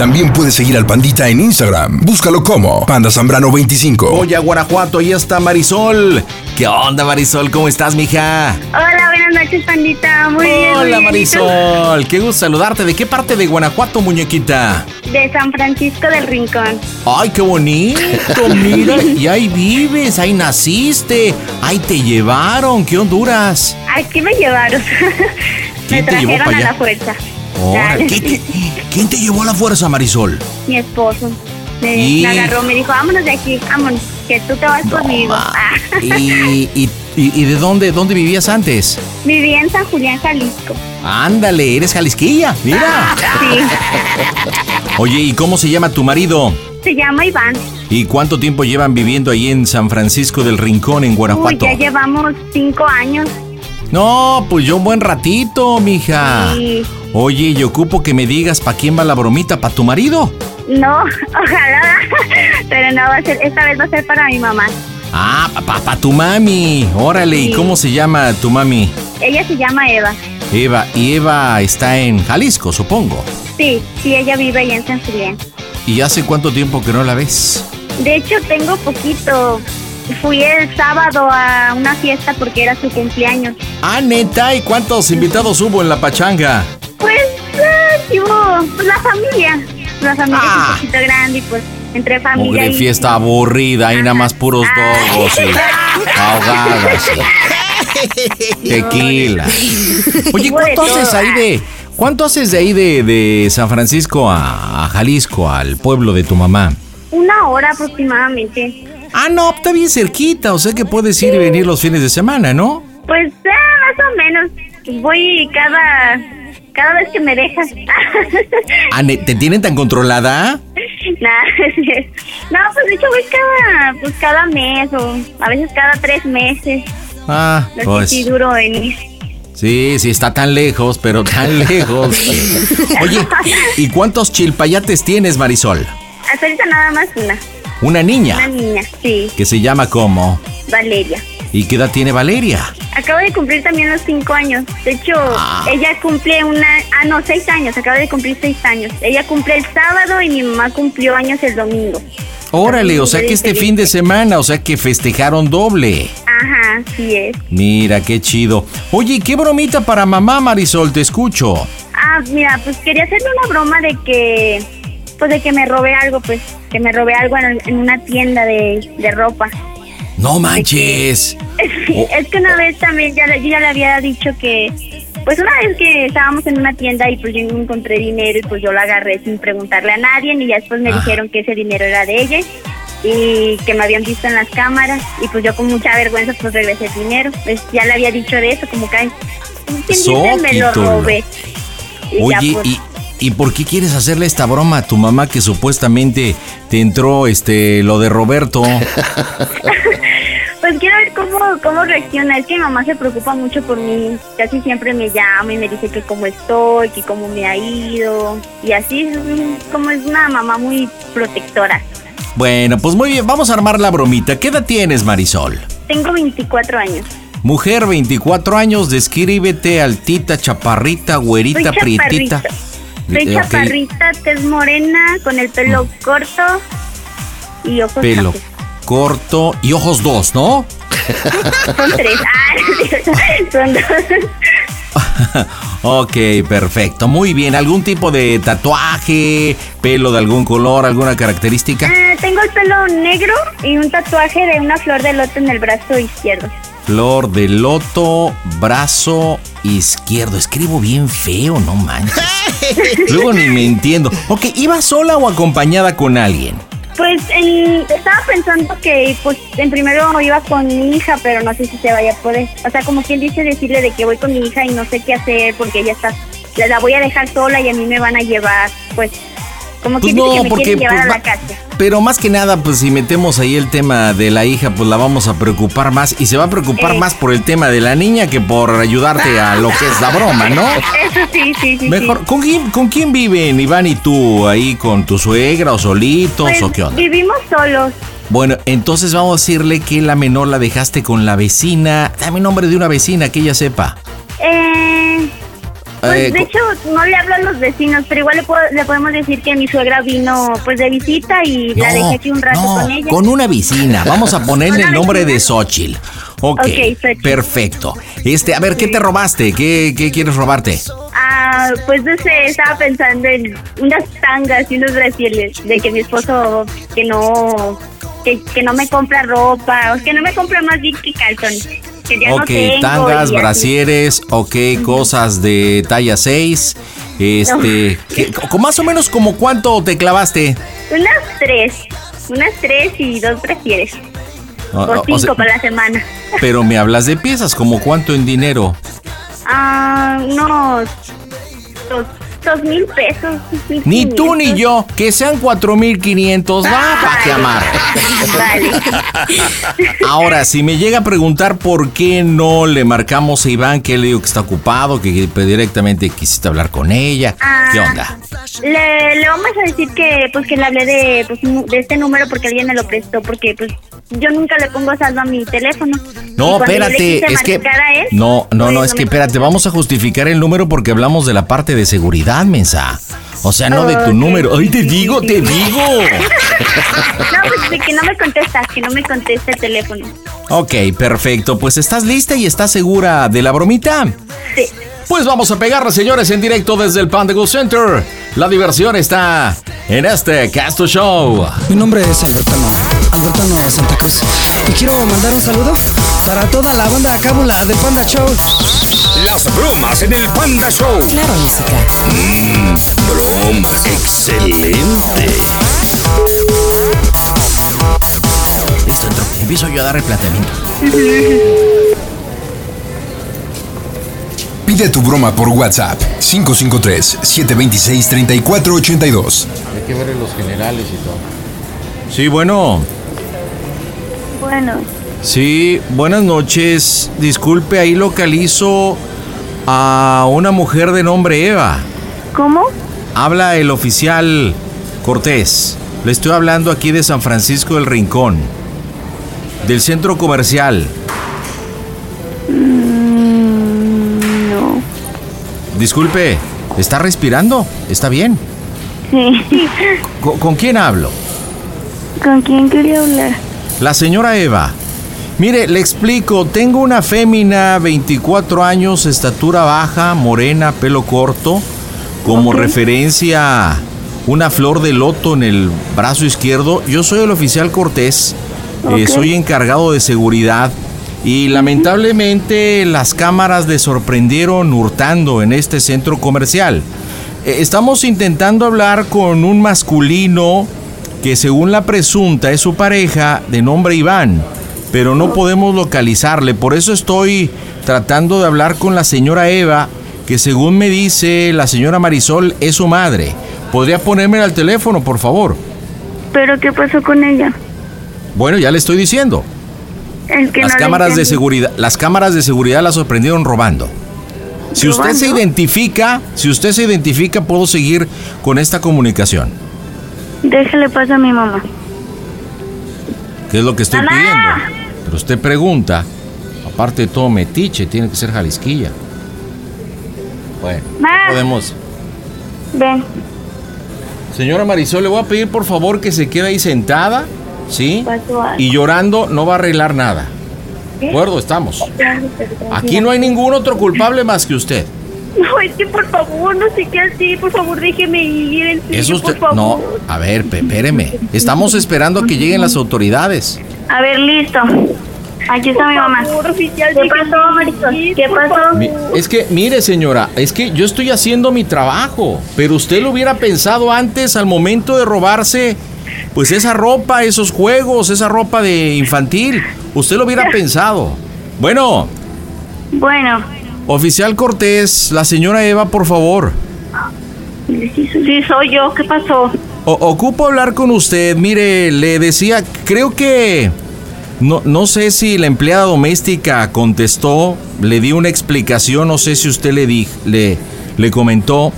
También puedes seguir al Pandita en Instagram. Búscalo como Panda Zambrano 25. Oye, a Guanajuato, ahí está Marisol. ¿Qué onda, Marisol? ¿Cómo estás, mija? Hola, buenas noches, pandita. Muy Hola, bien. ¿Y tú? Marisol. Qué gusto saludarte. ¿De qué parte de Guanajuato, muñequita? De San Francisco del Rincón. Ay, qué bonito. Mira, y ahí vives, ahí naciste, ahí te llevaron. ¿Qué Honduras? Aquí me llevaron. ¿Quién me te llevó trajeron a la fuerza. ¿Qué- qué- ¿Quién te llevó a la fuerza, Marisol? Mi esposo. Me, Y- me agarró, me dijo, vámonos de aquí, vámonos, que tú te vas conmigo. Ah. ¿Y, y, y- y de dónde, dónde vivías antes? Viví en San Julián, Jalisco. Ándale, eres jalisquilla, mira. Sí. Oye, ¿y cómo se llama tu marido? Se llama Iván. ¿Y cuánto tiempo llevan viviendo ahí en San Francisco del Rincón, en Uy, Guanajuato? ya llevamos cinco años. No, pues yo un buen ratito, mija. Y Oye, y ocupo que me digas para quién va la bromita, para tu marido. no, ojalá. Pero no va a ser, esta vez va a ser para mi mamá. Ah, para tu mami. Órale, ¿y Sí. cómo se llama tu mami? Ella se llama Eva. Eva. Y Eva está en Jalisco, supongo. Sí, sí, ella vive allá en San Julián. ¿Y hace cuánto tiempo que no la ves? De hecho, tengo poquito. Fui el sábado a una fiesta porque era su cumpleaños. Ah, neta, ¿y cuántos invitados hubo en la pachanga? Hubo, pues la familia. La familia Ah. es un poquito grande y pues entre familia Mugre y... fiesta aburrida, ahí nada más puros Ah. dogos y ahogadas. y Tequila. Oye, ¿cuánto haces ahí de... ¿Cuánto haces de ahí de, de San Francisco a, a Jalisco, al pueblo de tu mamá? Una hora aproximadamente. Ah, no, está bien cerquita, o sea que puedes ir y venir los fines de semana, ¿no? Pues ah, más o menos. Voy cada... Cada vez que me dejas. Ne- ¿Te tienen tan controlada? Nah, no, pues de hecho voy cada, pues cada mes o a veces cada tres meses. Ah, sé pues si duro en sí, sí, está tan lejos, pero tan lejos. Oye, ¿y cuántos chilpayates tienes, Marisol? Hasta ahorita nada más una. Una niña, Una niña, sí, que se llama como... Valeria. ¿Y qué edad tiene Valeria? Acaba de cumplir también los cinco años. De hecho, Ah. ella cumple una... Ah, no, seis años. Acaba de cumplir seis años. Ella cumple el sábado y mi mamá cumplió años el domingo. Órale, o sea que este fin de semana, o sea que festejaron doble. Ajá, sí es. Mira, qué chido. Oye, ¿y ¿qué bromita para mamá, Marisol? Te escucho. Ah, mira, pues quería hacerle una broma de que... Pues de que me robé algo, pues. Que me robé algo en, en una tienda de, de ropa. No manches. Sí, Oh. es que una vez también ya, le- yo ya le había dicho que, pues una vez que estábamos en una tienda y pues yo no encontré dinero y pues yo lo agarré sin preguntarle a nadie y ya después me dijeron que ese dinero era de ella y que me habían visto en las cámaras y pues yo con mucha vergüenza pues regresé el dinero. Pues ya le había dicho de eso, como que ay, ¿quién me lo robé. Y ya, Oye, pues, ¿y, ¿y por qué quieres hacerle esta broma a tu mamá que supuestamente te entró este lo de Roberto? Pues quiero ver cómo, cómo reacciona. Es que mi mamá se preocupa mucho por mí. Casi siempre me llama y me dice que cómo estoy, que cómo me ha ido. Y así es mm, como es una mamá muy protectora. Bueno, pues muy bien, vamos a armar la bromita. ¿Qué edad tienes, Marisol? Tengo 24 años. Mujer, 24 años, descríbete altita, chaparrita, güerita, Soy prietita. chaparrita. Soy Eh, ok, chaparrita, tez morena, con el pelo corto y ojos Pelo cafés. Corto y ojos dos, ¿no? Son tres. Ah, son dos. ok, perfecto. Muy bien. ¿Algún tipo de tatuaje? ¿Pelo de algún color? ¿Alguna característica? Ah, tengo el pelo negro y un tatuaje de una flor de loto en el brazo izquierdo. Flor de loto, brazo izquierdo. Escribo bien feo, no manches. Luego ni me entiendo. Ok, ¿iba sola o acompañada con alguien? Pues estaba pensando que pues en primero iba con mi hija, pero no sé si se vaya a poder. O sea, como quien dice decirle de que voy con mi hija y no sé qué hacer porque ella está, la voy a dejar sola y a mí me van a llevar, pues como pues no, que me porque, pues, a la casa. Pero más que nada, pues si metemos ahí el tema de la hija, pues la vamos a preocupar más. Y se va a preocupar más por el tema de la niña que por ayudarte a lo que es la broma, ¿no? Eso sí, sí, sí. Mejor, ¿con, quién, ¿con quién viven Iván y tú? ¿Ahí con tu suegra o solitos pues, o qué onda? Vivimos solos. Bueno, entonces vamos a decirle que la menor la dejaste con la vecina. Dame nombre de una vecina que ella sepa. Eh... Pues eh, de hecho no le hablo a los vecinos, pero igual le, podemos decir que mi suegra vino pues de visita y la dejé aquí un rato con ella. Con una vecina, vamos a ponerle el nombre de Xochitl. Ok, perfecto. Este, a ver, ¿qué te robaste? ¿Qué, qué quieres robarte? Ah, pues no sé, estaba pensando en unas tangas y unos brasiles de que mi esposo que no que, que no me compra ropa, o que no me compra más bien que calzones ok, tangas, brasieres, ok, cosas de talla 6. Este, con más o menos como cuánto te clavaste? Unas tres, unas tres y dos brasieres. Ah, Por cinco para la semana. Pero me hablas de piezas, ¿como cuánto en dinero? Ah, unos dos, dos mil pesos. Ni tú ni yo, que sean cuatro mil quinientos, va, para que amar. Vale. Ahora, si me llega a preguntar por qué no le marcamos a Iván, que le digo que está ocupado, que directamente quisiste hablar con ella, ¿qué ah, onda? Le, vamos a decir que pues que le hablé de, pues, de este número porque alguien me lo prestó, porque pues yo nunca le pongo saldo a mi teléfono. No, espérate, es que no, no, no, es que espérate, vamos a justificar el número porque hablamos de la parte de seguridad, mensa. O sea, no de tu número. Ay, te digo, te digo. no, pues que no me contestas, que no me conteste el teléfono. Ok, perfecto. Pues estás lista y estás segura de la bromita. Sí. Pues vamos a pegarla, señores, en directo desde el Panda Center. La diversión está en este Casto Show. Mi nombre es Albertano, Albertano Santa Cruz. Y quiero mandar un saludo para toda la banda cábula del Panda Show. Las bromas en el Panda Show. Claro, música. Broma, excelente. Listo, empiezo yo a dar el planteamiento. Pide tu broma por WhatsApp 553-726-3482. Hay que ver los generales y todo. Sí, bueno. Bueno. Sí, buenas noches. Disculpe, ahí localizo a una mujer de nombre Eva. ¿Cómo? Habla el oficial Cortés. Le estoy hablando aquí de San Francisco del Rincón, del centro comercial. Disculpe, ¿está respirando? ¿Está bien? Sí. ¿Con, quién hablo? ¿Con quién quería hablar? La señora Eva. Mire, le explico, tengo una fémina, 24 años, estatura baja, morena, pelo corto, como referencia una flor de loto en el brazo izquierdo. Yo soy el oficial Cortés, eh, soy encargado de seguridad y lamentablemente las cámaras le sorprendieron hurtando en este centro comercial. Eh, estamos intentando hablar con un masculino que según la presunta es su pareja de nombre Iván, pero no podemos localizarle. Por eso estoy tratando de hablar con la señora Eva, que según me dice la señora Marisol es su madre. ¿Podría ponerme al teléfono, por favor? ¿Pero qué pasó con ella? Bueno, ya le estoy diciendo las cámaras de seguridad, las cámaras de seguridad la sorprendieron robando. Si usted se identifica, si usted se identifica, puedo seguir con esta comunicación. Déjale pasar a mi mamá. ¿Qué es lo que estoy pidiendo? Pero usted pregunta, aparte de todo metiche, tiene que ser jalisquilla. Bueno, podemos. Ven. Señora Marisol, le voy a pedir por favor que se quede ahí sentada ¿sí? Y llorando no va a arreglar nada. ¿De acuerdo? Estamos. Aquí no hay ningún otro culpable más que usted. No, es que por favor, no sé qué hacer. Por favor, déjeme ir. En serio, Eso usted. por favor. No, a ver, espéreme. Estamos esperando a que lleguen las autoridades. A ver, listo. Aquí está mi mamá. ¿Qué pasó, Marisol? ¿Qué pasó? Es que, mire, señora, es que yo estoy haciendo mi trabajo, pero usted lo hubiera pensado antes al momento de robarse, pues esa ropa, esos juegos, esa ropa de infantil. Usted lo hubiera pensado. Bueno, Bueno, oficial Cortés, la señora Eva, por favor. sí soy yo. ¿Qué pasó? O- ocupo hablar con usted. Mire, le decía, creo que no, no sé si la empleada doméstica contestó, le di una explicación, no sé si usted le, di, le, le comentó.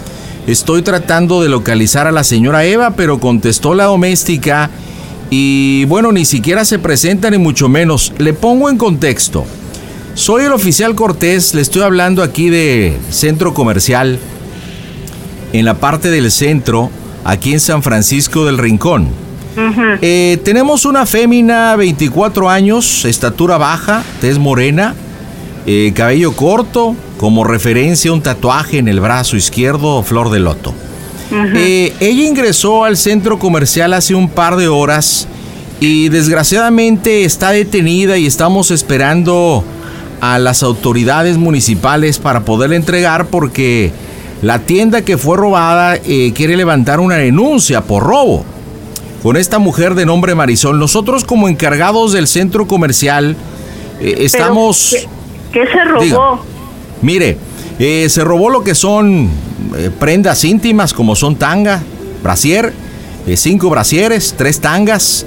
Estoy tratando de localizar a la señora Eva, pero contestó la doméstica y bueno, ni siquiera se presenta ni mucho menos. Le pongo en contexto. Soy el oficial Cortés, le estoy hablando aquí de centro comercial en la parte del centro, aquí en San Francisco del Rincón. Eh, tenemos una fémina, 24 años, estatura baja, tez morena, eh, cabello corto, como referencia un tatuaje en el brazo izquierdo, flor de loto. Eh, ella ingresó al centro comercial hace un par de horas y desgraciadamente está detenida y estamos esperando a las autoridades municipales para poderla entregar porque la tienda que fue robada eh, quiere levantar una denuncia por robo con esta mujer de nombre Marisol. Nosotros como encargados del centro comercial eh, estamos... ¿Qué se robó? Diga. Mire, eh, se robó lo que son eh, prendas íntimas como son tanga, brasier, eh, cinco brasieres, tres tangas,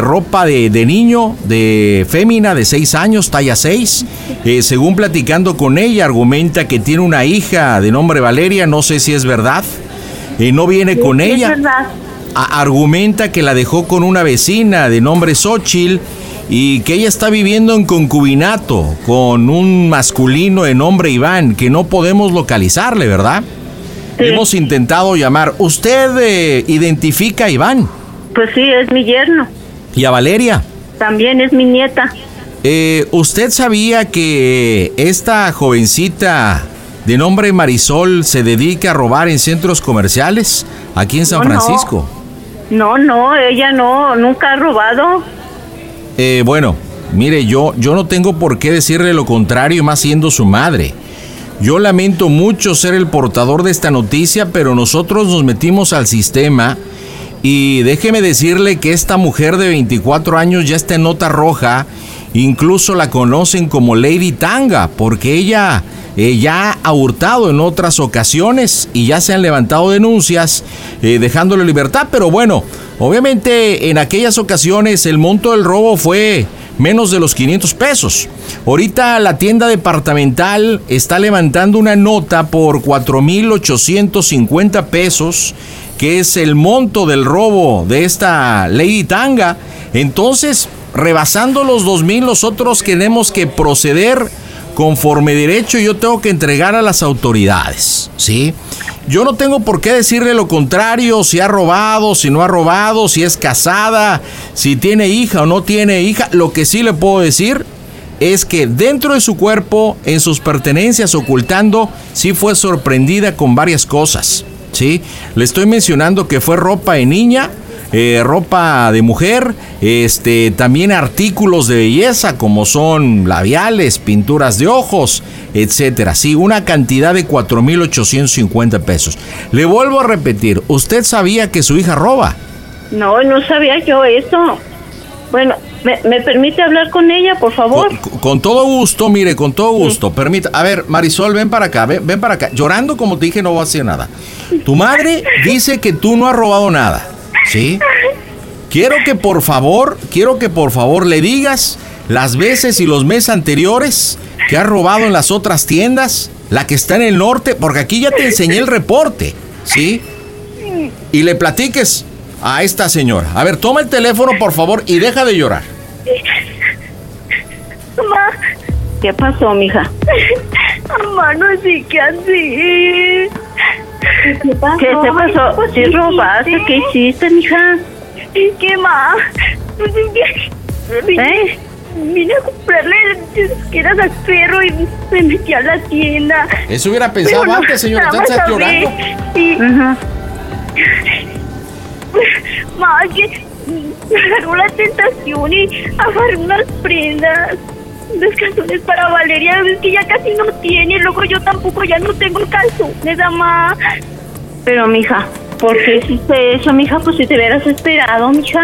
ropa de, de niño, de fémina de seis años, talla 6. según platicando con ella, argumenta que tiene una hija de nombre Valeria, no sé si es verdad. No viene con ¿Es ella. verdad? A- argumenta que la dejó con una vecina de nombre Xochitl y que ella está viviendo en concubinato con un masculino de nombre Iván, que no podemos localizarle, ¿verdad? Sí. Hemos intentado llamar. ¿Usted eh, identifica a Iván Pues sí, es mi yerno. y a Valeria? También es mi nieta. Eh, ¿Usted sabía que esta jovencita de nombre Marisol se dedica a robar en centros comerciales aquí en San No, no. Francisco? No, no, ella no, nunca ha robado. Eh, bueno, mire, yo, yo no tengo por qué decirle lo contrario, más siendo su madre. Yo lamento mucho ser el portador de esta noticia, pero nosotros nos metimos al sistema y déjeme decirle que esta mujer de 24 años ya está en nota roja, incluso la conocen como Lady Tanga, porque ella eh, ya ha hurtado en otras ocasiones y ya se han levantado denuncias eh, dejándole libertad, pero bueno, obviamente en aquellas ocasiones el monto del robo fue menos de los 500 pesos. Ahorita la tienda departamental está levantando una nota por 4.850 pesos, que es el monto del robo de esta Lady Tanga. Entonces, rebasando los 2.000, nosotros tenemos que proceder conforme derecho yo tengo que entregar a las autoridades, ¿sí? Yo no tengo por qué decirle lo contrario, si ha robado, si no ha robado, si es casada, si tiene hija o no tiene hija. Lo que sí le puedo decir es que dentro de su cuerpo, en sus pertenencias ocultando, sí fue sorprendida con varias cosas, ¿sí? Le estoy mencionando que fue ropa de niña, eh, ropa de mujer, este, también artículos de belleza como son labiales, pinturas de ojos, etcétera. Sí, una cantidad de 4.850 pesos. Le vuelvo a repetir, ¿usted sabía que su hija roba? No, no sabía yo eso. Bueno, ¿me, me permite hablar con ella, por favor? Con, con todo gusto, mire, con todo gusto. Permita, a ver, Marisol, ven para acá, ven, ven para acá. Llorando, como te dije, no va a hacer nada. Tu madre dice que tú no has robado nada, ¿sí? Quiero que por favor, quiero que por favor le digas las veces y los meses anteriores que has robado en las otras tiendas, la que está en el norte, porque aquí ya te enseñé el reporte, ¿sí? Y le platiques a esta señora. A ver, toma el teléfono, por favor, y deja de llorar. Mamá. ¿Qué pasó, mija? Mamá, no sé qué hacer. ¿Qué pasó? ¿Qué te pasó? ¿Sí robaste? ¿Qué hiciste, mija? ¿Qué más? Pues. ¿Eh? vine a comprarle quedas al perro y me metí a la tienda. Eso hubiera pensado no, antes, señora. nada ¿Estás más llorando? hablé Y, Ma, que me agarró la tentación y agarré unas prendas, calzones para Valeria, ves que ya casi no tiene, luego yo tampoco ya no tengo calzones, mamá. Pero, mija, ¿por qué hiciste eso, mija? Pues si te hubieras esperado, mija.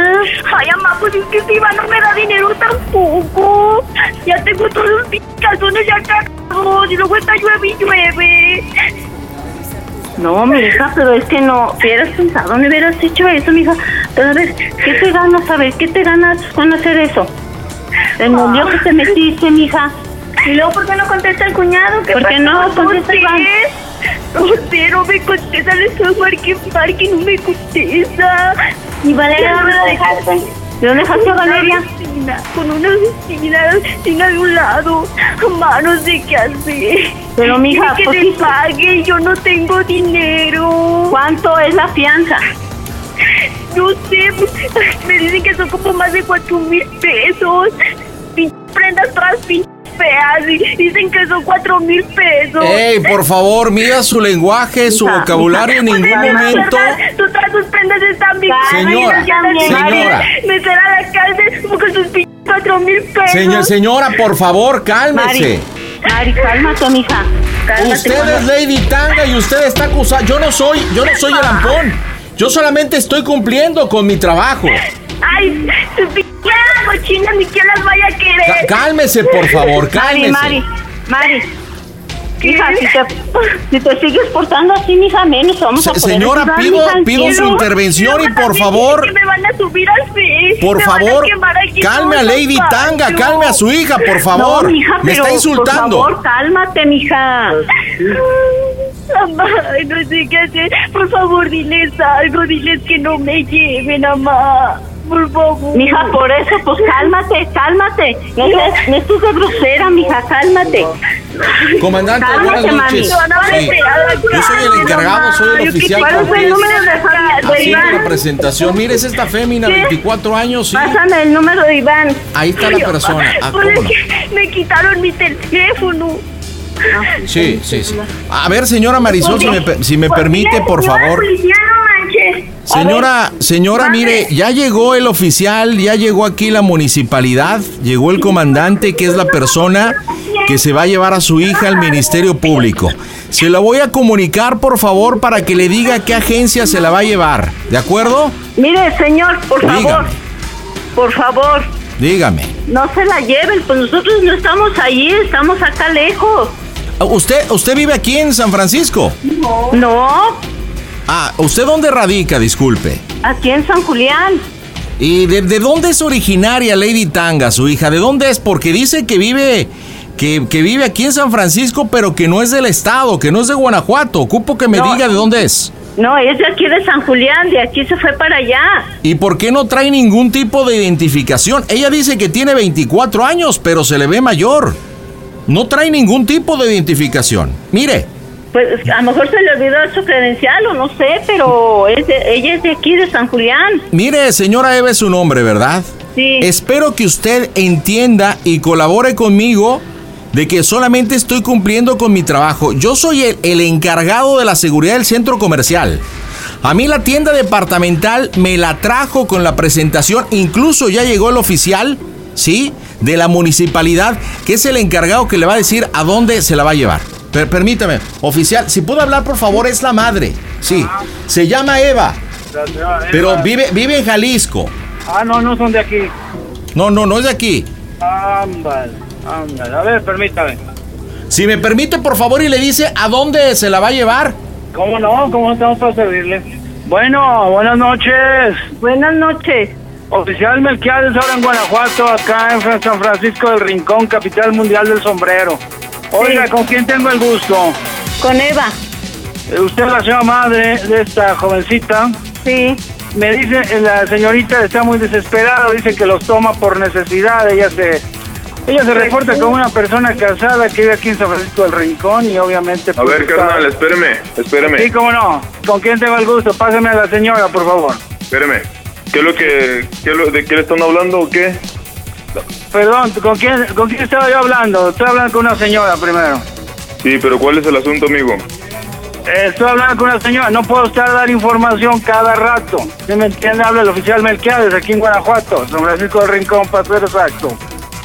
Ay, mamá, pues es que si Iván no me da dinero tampoco. Ya tengo todos los calzones ya cagados y luego está llueve y llueve. No, mija, pero es que no hubieras pensado, no hubieras hecho eso, mija. Pero a ver, ¿qué te ganas, a ver, qué te ganas con hacer eso? El novio que te metiste, mija. Y luego, ¿por qué no contesta el cuñado? ¿Qué ¿Por qué no contesta ¿Por Iván? qué? No me contesta, le estoy marque, marque, no me contesta. ¿Y Valeria dónde la dejaste? ¿De dónde dejaste a Valeria? Vecina, Con una vecina, vecina de un lado. Mamá, no sé qué hacer. Pero, mija, Dice que pues le sí. pague, yo no tengo dinero. ¿Cuánto es la fianza? No sé, me dicen que son como más de cuatro mil pesos. Pinches prendas todas pinches feas y dicen que son cuatro mil pesos. Ey, por favor, mida su lenguaje, su Hija, vocabulario en ningún mira, momento. todas- Todas sus prendas están bien. Señora, señora. Meter a la cárcel como con sus pinches cuatro mil pesos. Señor, señora, por favor, Mari, cálmese. Mari, cálmate, mija. Cálmate. Usted es Lady Tanga y usted está acusada. Yo no soy, yo no soy el ampón. Yo solamente estoy cumpliendo con mi trabajo. Ay, sus pinches cochinas ni quién las vaya a querer. Cálmese, por favor, Mari, cálmese. Mari, Mari. ¿Qué? Mija, si te, si te sigues portando así, mija, menos vamos a poder señora, ayudar, pido- pido su intervención y por favor, me van a subir por favor, calme a Lady Tanga, calme a su hija, por favor. No, mija, Me pero, está insultando. Por favor, cálmate, mija. Mamá, no sé qué hacer. Por favor, diles algo. Diles que no me lleven, mamá. Por favor. Mija, por eso, pues cálmate, cálmate. No estés, no estés de grosera, mija, cálmate. Comandante, buenas noches. Sí. Yo soy el encargado, soy el oficial. ¿Cuál es el número de Haciendo la Iván. presentación. Mire, es esta fémina, ¿Qué? 24 años, sí. Pásame el número de Iván. Ahí está la persona. Ah, Pues me quitaron mi teléfono. Sí, sí, sí. A ver, señora Marisol, si me, si me Pues, permite, por favor. No. Señora, señora, mire, ya llegó el oficial, ya llegó aquí la municipalidad, llegó el comandante, que es la persona que se va a llevar a su hija al Ministerio Público. Se la voy a comunicar, por favor, para que le diga qué agencia se la va a llevar. ¿De acuerdo? Mire, señor, por favor. Por favor, Dígame. no se la lleven, pues nosotros no estamos allí, estamos acá lejos. ¿Usted, usted vive aquí en San Francisco? No, Ah, ¿usted dónde radica? Disculpe. aquí en San Julián. ¿Y de, de dónde es originaria Lady Tanga, su hija? ¿De dónde es? Porque dice que vive, que, que vive aquí en San Francisco, pero que no es del estado, que no es de Guanajuato. Ocupo que me No. diga de dónde es. No, es de aquí de San Julián, de aquí se fue para allá. ¿Y por qué no trae ningún tipo de identificación? Ella dice que tiene 24 años, pero se le ve mayor. No trae ningún tipo de identificación. Mire, Pues a lo mejor se le olvidó su credencial o no sé, pero es de- ella es de aquí, de San Julián. mire, señora Eva es su nombre, ¿verdad? Sí. Espero que usted entienda y colabore conmigo de que solamente estoy cumpliendo con mi trabajo. Yo soy el, el encargado de la seguridad del centro comercial. A mí la tienda departamental me la trajo con la presentación, incluso ya llegó el oficial, ¿sí? De la municipalidad, que es el encargado que le va a decir a dónde se la va a llevar. Per- permítame, oficial, si puedo hablar por favor, es la madre. Sí, se llama Eva, pero vive, vive en Jalisco. Ah, no, no son de aquí. No, no, no es de aquí. Ámbale, ámbale. A ver, permítame. Si me permite, por favor, y le dice a dónde se la va a llevar. ¿Cómo no? ¿Cómo estamos para servirle? Bueno, buenas noches. Buenas noches. Oficial Melquiades ahora en Guanajuato, acá en San Francisco del Rincón, capital mundial del sombrero. Oiga, Sí. ¿con quién tengo el gusto? Con Eva. Eh, Usted es la señora madre de esta jovencita. Sí. Me dice, eh, la señorita está muy desesperada, dice que los toma por necesidad. Ella se, ella se reporta como una persona casada que vive aquí en San Francisco del Rincón y obviamente... A pues, ver, está- carnal, espéreme, espéreme, Sí, cómo no. ¿Con quién tengo el gusto? Pásame a la señora, por favor. espéreme. ¿Qué es lo que, qué es lo- de qué le están hablando o qué? Perdón, ¿con quién, ¿con quién estaba yo hablando? Estoy hablando con una señora primero. Sí, pero ¿cuál es el asunto, amigo? Eh, estoy hablando con una señora, no puedo estar a dar información cada rato. ¿Sí me entiende? Habla el oficial Melquiades aquí en Guanajuato, San Francisco del Rincón, para ser exacto.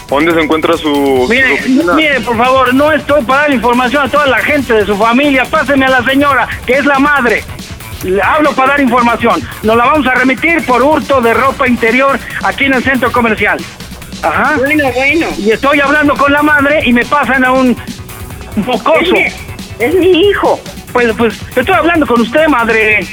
¿Dónde se encuentra su, Mire, mire, por favor, no estoy para dar información a toda la gente de su familia. Páseme a la señora, que es la madre. Le hablo para dar información. Nos la vamos a remitir por hurto de ropa interior aquí en el centro comercial. Ajá. Bueno, bueno. Y estoy hablando con la madre y me pasan a un mocoso. Es mi, es mi hijo. Pues, pues, estoy hablando con usted, madre.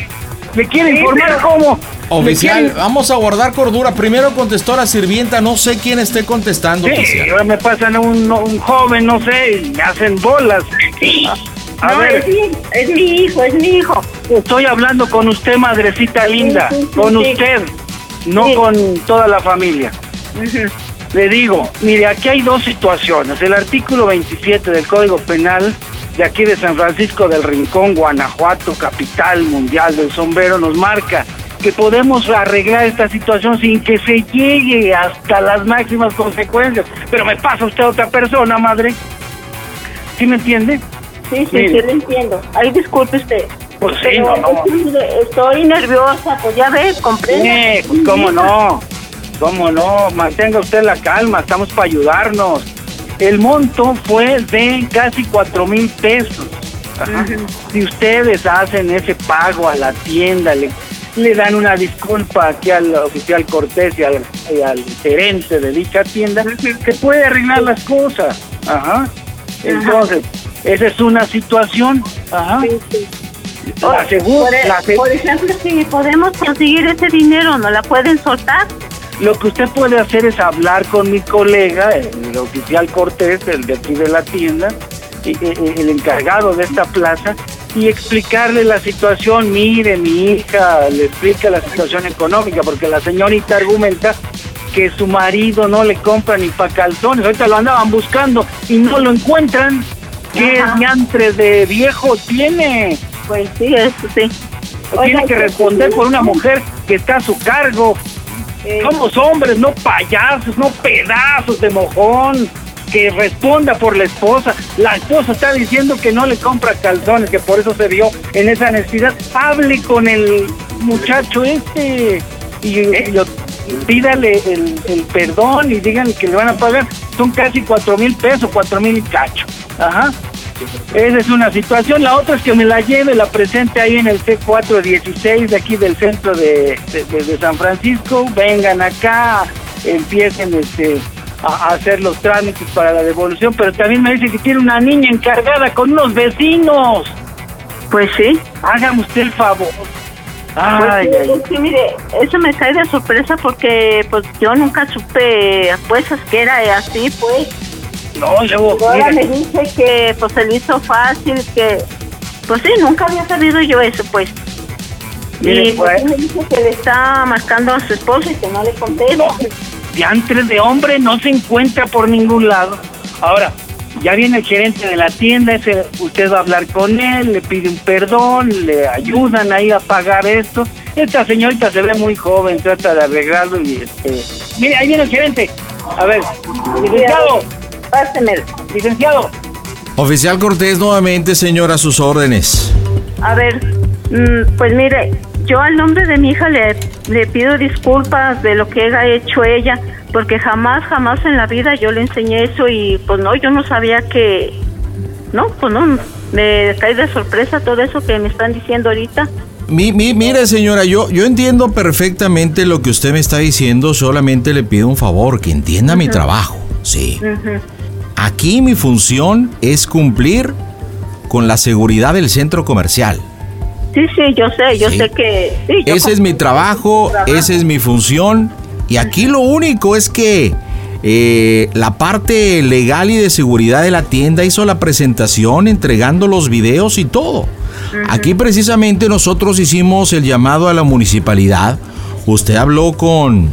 ¿Le quiere informar pero- cómo? Oficial, ¿Le quiere- vamos a guardar cordura. Primero contestó la sirvienta, no sé quién esté contestando, Sí, oficial. ahora me pasan a un, un joven, no sé, y me hacen bolas. A no, ver. es mi, es mi hijo, es mi hijo. Estoy hablando con usted, madrecita linda. sí, sí, con sí. usted, no Sí. con toda la familia. Le digo, mire, aquí hay dos situaciones. El artículo 27 del Código Penal de aquí de San Francisco del Rincón, Guanajuato, capital mundial del sombrero, nos marca que podemos arreglar esta situación sin que se llegue hasta las máximas consecuencias. Pero me pasa usted a otra persona, madre. ¿Sí me entiende? Sí, sí, Mire. sí, lo entiendo. Ay, disculpe usted. Pues sí, no, no. estoy- nerviosa, pues ya ve, comprende. Eh, pues cómo no, cómo no, mantenga usted la calma, estamos para ayudarnos. El monto fue de casi cuatro mil pesos. Ajá. Si ustedes hacen ese pago a la tienda, le, le dan una disculpa aquí al oficial Cortés y al, y al gerente de dicha tienda, se puede arreglar las cosas. Ajá. Entonces, esa es una situación. Ajá. Sí, sí. La segunda, por, e- la por ejemplo, si podemos conseguir ese dinero, ¿no la pueden soltar? Lo que usted puede hacer es hablar con mi colega, el oficial Cortés, el de aquí de la tienda, y- y- el encargado de esta plaza, y explicarle la situación. Mire, mi hija le explica la situación económica, porque la señorita argumenta que su marido no le compra ni pa' calzones. Ahorita lo andaban buscando y no lo encuentran. ¿Qué Ajá. diantres de viejo tiene? Pues sí, eso sí. tiene Oiga, que responder por una mujer que está a su cargo. Eh, Somos hombres, no payasos, no pedazos de mojón. Que responda por la esposa. La esposa está diciendo que no le compra calzones, que por eso se vio en esa necesidad. Hable con el muchacho este y, lo- pídale el, el perdón y díganle que le van a pagar. Son casi cuatro mil pesos, cuatro mil cacho. Ajá. Esa es una situación. La otra es que me la lleve, la presente ahí en el C416 de aquí del centro de, de- de- de San Francisco. Vengan acá, empiecen este, a, a hacer los trámites para la devolución. Pero también me dice que tiene una niña encargada con unos vecinos. Pues sí. Hágame usted el favor. Pues Ay, sí, ay, que mire, eso me cae de sorpresa porque pues yo nunca supe pues que era así, pues. No, luego, Ahora me dice que pues se le hizo fácil, que pues sí, nunca había sabido yo eso, pues. Mire, y pues- pues, me dice que le está marcando a su esposo y que no le contesta. diantres de hombre no se encuentra por ningún lado. Ahora, ya viene el gerente de la tienda, ese, usted va a hablar con él, le pide un perdón, le ayudan ahí a pagar esto. Esta señorita se ve muy joven, trata de arreglarlo y este... Mire, ahí viene el gerente. A ver, licenciado, Pásemelo. licenciado. Oficial Cortés, nuevamente, señor, a sus órdenes. A ver, mm, pues mire, yo al nombre de mi hija le, le pido disculpas de lo que haya hecho ella, porque jamás, jamás en la vida yo le enseñé eso y pues no, yo no sabía que, no, pues no, me cae de sorpresa todo eso que me están diciendo ahorita. Mi- mi- mire, señora, yo, yo entiendo perfectamente lo que usted me está diciendo, solamente le pido un favor, que entienda mi trabajo. Sí. Aquí mi función es cumplir con la seguridad del centro comercial. Sí, sí, yo sé, yo Sí. sé que... Sí, yo Ese es mi trabajo, esa es mi función. Y aquí lo único es que eh, la parte legal y de seguridad de la tienda hizo la presentación entregando los videos y todo. Aquí precisamente nosotros hicimos el llamado a la municipalidad. Usted habló con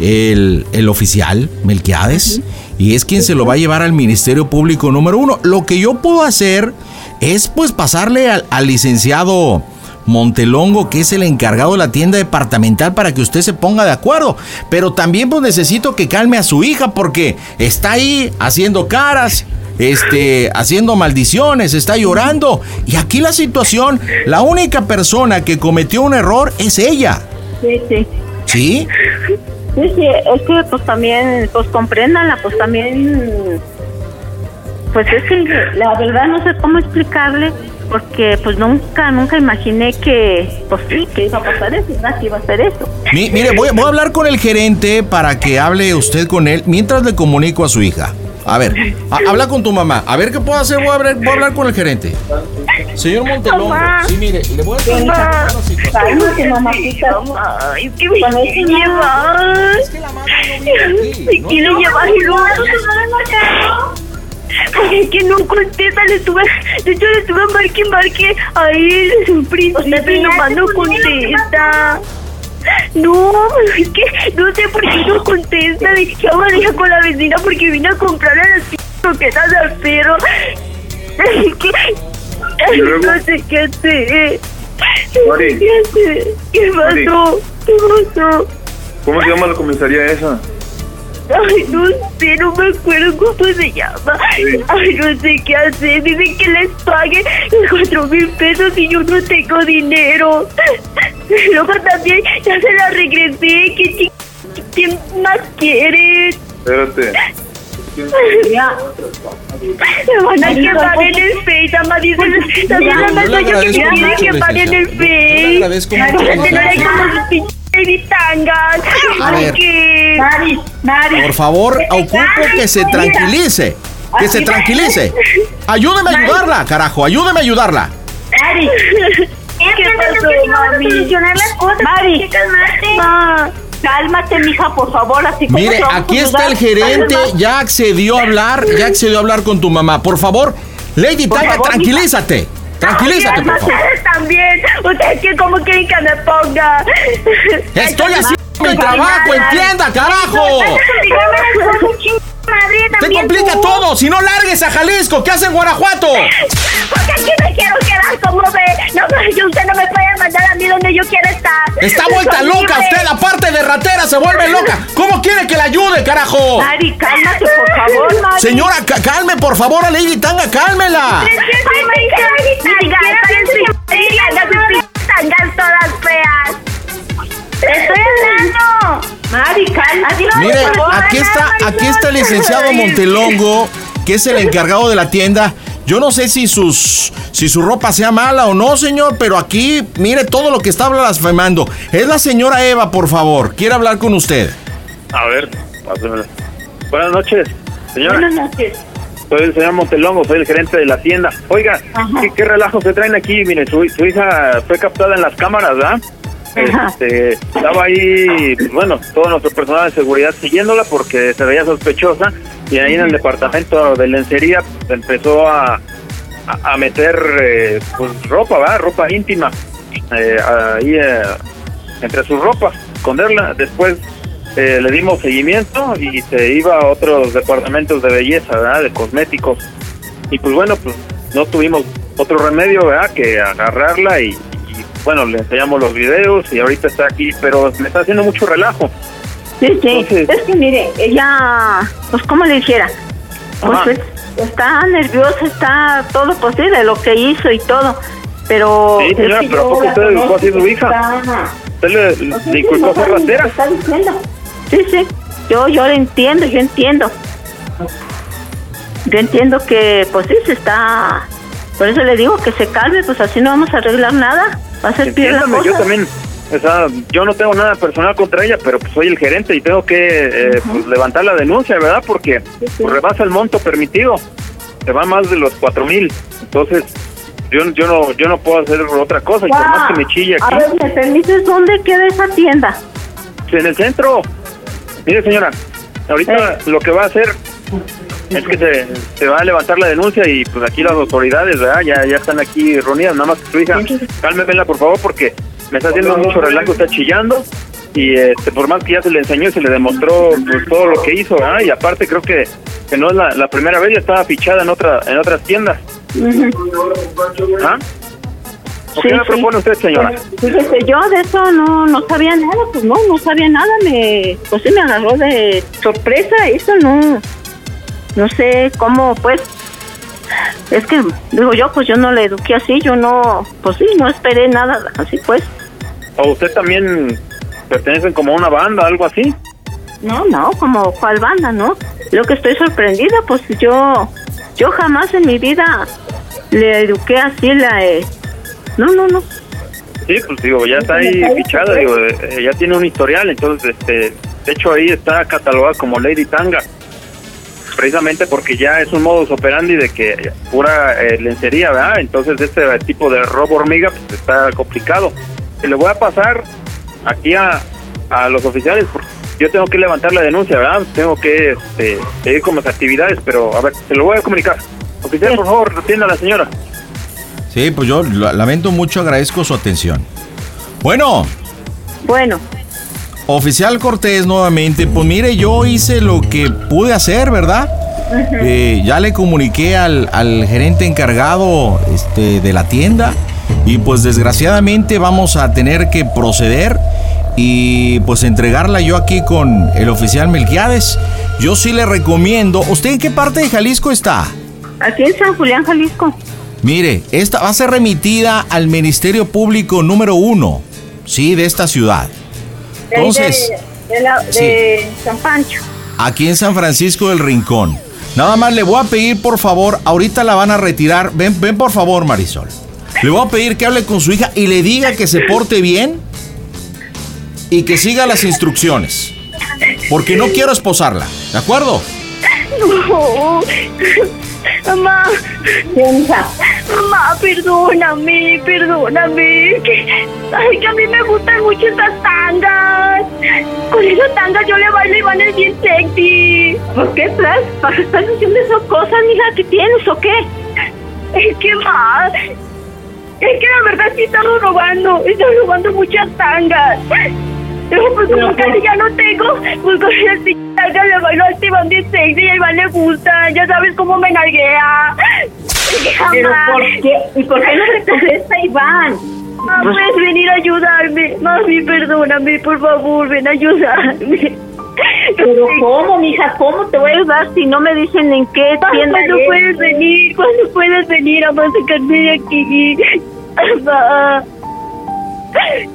el, el oficial Melquiades y es quien se lo va a llevar al Ministerio Público número uno. Lo que yo puedo hacer es pues pasarle al, al licenciado Montelongo, que es el encargado de la tienda departamental, para que usted se ponga de acuerdo. Pero también pues necesito que calme a su hija porque está ahí haciendo caras, este, haciendo maldiciones, está llorando. Y aquí la situación, la única persona que cometió un error es ella. Sí, sí. ¿Sí? Sí, sí, es que pues también, pues compréndanla, pues también, pues es que la verdad no sé cómo explicarle, porque pues nunca, nunca imaginé que, pues sí, que iba a pasar eso. Que iba a hacer eso. Mi- mire, voy, voy a hablar con el gerente para que hable usted con él mientras le comunico a su hija. A ver, ha- habla con tu mamá. A ver qué puedo hacer. Voy a hablar, voy a hablar con el gerente. Señor Montelongo, Mamá. sí, mire, le voy a explicar Mamá. la situación. Cálmate, mamacita. Ay, es que me quiere llevar. Me quiere llevar y luego Porque es que no contesta, le estuve, de hecho le estuve marque y marque a él desde un principio y nomás no contesta. No, es que no sé por qué no contesta. Dije, ahora deja con la vecina porque vine a comprar a las p- croquetas al perro. Es que ¿Y luego? no sé qué hacer. Mari. ¿Qué? ¿Qué pasó? ¿Qué pasó? ¿Cómo se llama la comisaría esa? Ay, no sé, no me acuerdo cómo se llama. Ay, no sé qué hacer. Dicen que les pague cuatro mil pesos y yo no tengo dinero. Luego también ya se la regresé. ¿Qué ching... ¿Quién más quiere? Espérate. Me van a quemar en el Face, ama. Dicen, también la yo que quiere quemar en el Face. bitangas. A ver. Mari, Mari. Por favor, ocupo que se tranquilice. Que se tranquilice. Ayúdeme a ayudarla, carajo. Ayúdeme a ayudarla. Mari. ¿Qué pasó, mami? cosas. Mari. Ma. Cálmate, mija, por favor, así como Mire, aquí está el gerente. Ya accedió a hablar. Ya accedió a hablar con tu mamá. Por favor, Lady Por Tanga, favor, tranquilízate. Tranquilízate, por favor. Ustedes también. ¿Ustedes qué, cómo quieren que me ponga? Estoy haciendo mi trabajo, entienda, carajo. Te complica todo. Si no largues a Jalisco, ¿qué hace en Guanajuato? Porque aquí me quiero quedar como ve. No, yo- usted no me puede mandar a mí donde yo quiero estar. Está vuelta loca eh. usted, aparte de ratera, se vuelve loca. ¿Cómo quiere que la ayude, carajo? Mari, cálmate, por favor, Mari. Señora, ca- calme, por favor, a Lady Tanga, cálmela. Ay, todas feas. Estoy hablando. Mari, cálmate. Mire, aquí está, aquí está el licenciado Montelongo, que es el encargado de la tienda. Yo no sé si sus si su ropa sea mala o no, señor, pero aquí mire todo lo que está blasfemando. Es la señora Eva, por favor. Quiere hablar con usted. A ver, pásamela. Buenas noches, señora. Buenas noches. Soy el señor Montelongo, soy el gerente de la tienda. Oiga, ¿qué, qué relajo se traen aquí? Mire, su, su hija fue captada en las cámaras, ¿verdad? Este, estaba ahí, bueno, todo nuestro personal de seguridad siguiéndola porque se veía sospechosa y ahí en el departamento de lencería empezó a, a, meter eh, pues, ropa, ¿verdad? Ropa íntima eh, ahí eh, entre sus ropas, esconderla. Después eh, le dimos seguimiento y se iba a otros departamentos de belleza, ¿verdad? De cosméticos. Y pues bueno, pues no tuvimos otro remedio, ¿verdad? Que agarrarla y, bueno, le enseñamos los videos y ahorita está aquí, pero me está haciendo mucho relajo. Sí, sí. Entonces- Es que mire, ella, pues, ¿cómo le dijera? Pues Ajá. es- está nerviosa, está todo posible, lo que hizo y todo. Pero. Sí, señora, pero ¿a poco usted educó así a su hija? está- ¿Usted le, Pues sí, le sí, inculcó no ser sabe lo que ratera? está diciendo. Sí, sí. Yo, yo lo entiendo, yo entiendo. Yo entiendo que, pues sí, se está. Por eso le digo que se calme, pues así no vamos a arreglar nada. Va a ser Entiéndame, yo también, o sea, yo no tengo nada personal contra ella, pero pues soy el gerente y tengo que eh, pues, levantar la denuncia, ¿verdad? Porque pues, rebasa el monto permitido, se va más de los cuatro mil, entonces yo, yo no yo no puedo hacer otra cosa y por más que me chille A aquí, ver, ¿me permites dónde queda esa tienda? en el centro, mire señora, ahorita lo que va a hacer es que se, se va a levantar la denuncia y pues aquí las autoridades, ¿verdad? Ya, ya están aquí reunidas, nada más que su hija, cálmemela por favor porque me está haciendo mucho relajo, está chillando y este, por más que ya se le enseñó y se le demostró pues, todo lo que hizo, ¿verdad? Y aparte creo que, que no es la, la primera vez, ya estaba fichada en otra en otras tiendas. ¿Ah? ¿O ¿Qué me propone usted, señora? Fíjese, yo de eso no, no sabía nada, pues no, no sabía nada, me, pues sí me agarró de sorpresa, eso no, no sé cómo, pues, es que, digo yo, pues yo no le eduqué así, yo no, pues sí, no esperé nada, así pues. ¿O usted también pertenece como a una banda, algo así? No, no, como cuál banda, ¿no? Lo que estoy sorprendida, pues yo, yo jamás en mi vida le eduqué así, la, eh, no, no, no. Sí, pues digo, ya está ahí fichada, digo, eh, ya tiene un historial, entonces, este, de hecho ahí está catalogada como Lady Tanga, precisamente porque ya es un modus operandi de que pura eh, lencería, ¿verdad? Entonces este tipo de robo hormiga pues está complicado. Y le voy a pasar aquí a, a los oficiales, porque yo tengo que levantar la denuncia, ¿verdad? Tengo que este, seguir con mis actividades, pero a ver, se lo voy a comunicar. Oficial, por favor, atienda a la señora. Sí, pues yo la- lamento mucho, agradezco su atención. Bueno, Bueno, oficial Cortés nuevamente, pues mire, yo hice lo que pude hacer, ¿verdad? Eh, ya le comuniqué al, al gerente encargado este, de la tienda y pues desgraciadamente vamos a tener que proceder y pues entregarla yo aquí con el oficial Melquiades. Yo sí le recomiendo, ¿usted en qué parte de Jalisco está? aquí en San Julián, Jalisco. Mire, esta va a ser remitida al Ministerio Público número uno, sí, de esta ciudad. Entonces, De, de la- de San Pancho. aquí en San Francisco del Rincón. Nada más le voy a pedir, por favor, ahorita la van a retirar. Ven, ven por favor, Marisol. Le voy a pedir que hable con su hija y le diga que se porte bien y que siga las instrucciones. Porque no quiero esposarla, ¿de acuerdo? No. Mamá. Mamá, perdóname, perdóname. Que, ay, que a mí me gustan mucho esas tangas. Con esas tangas yo le bailo y van es bien sexy. ¿Por qué estás, ¿Para qué estás diciendo esas cosas, mija? ¿Qué tienes o qué? Es que más. Es que la verdad sí estamos robando. Estamos robando muchas tangas. Pero pues como casi ya no tengo, pues con esas tangas le bailo al Iván bien sexy y a Iván le gusta. Ya sabes cómo me nalguea. ¿Pero Jamás. por qué? ¿Y por qué no te contesta Iván? Ah, puedes venir a ayudarme. Mami, perdóname, por favor, ven a ayudarme. ¿Pero cómo, mija? ¿Cómo te voy a ayudar si no me dicen en qué tienda ¿Cuándo es? puedes venir? ¿Cuándo puedes venir a sacarme de aquí? Mamá.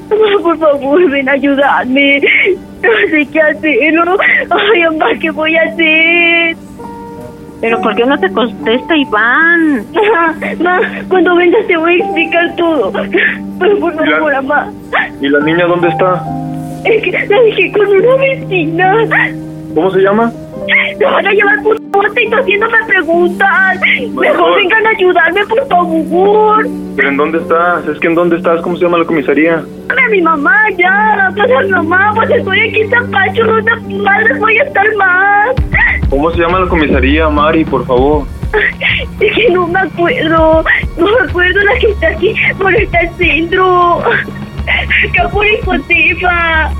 Mamá, por favor, ven a ayudarme. No sé qué hacer. ¿no? Ay, mamá, ¿qué voy a hacer? ¿Pero por qué no te contesta Iván? Mamá, cuando vengas te voy a explicar todo. Pero por favor, mamá. ¿Y la niña dónde está? Es que la dejé con una vecina. ¿Cómo se llama? Me van a llevar por bote y tú haciéndome preguntas. Mejor vengan a ayudarme, por favor. ¿Pero en dónde estás? Es que en dónde estás, ¿cómo se llama la comisaría? Dame a mi mamá ya. A mi mamá, pues estoy aquí en San Pancho. ¿Dónde madres voy a estar más? ¿Cómo se llama la comisaría, Mari, por favor? Es que no me acuerdo. No me acuerdo la que está aquí por este centro. Acá por Josefa.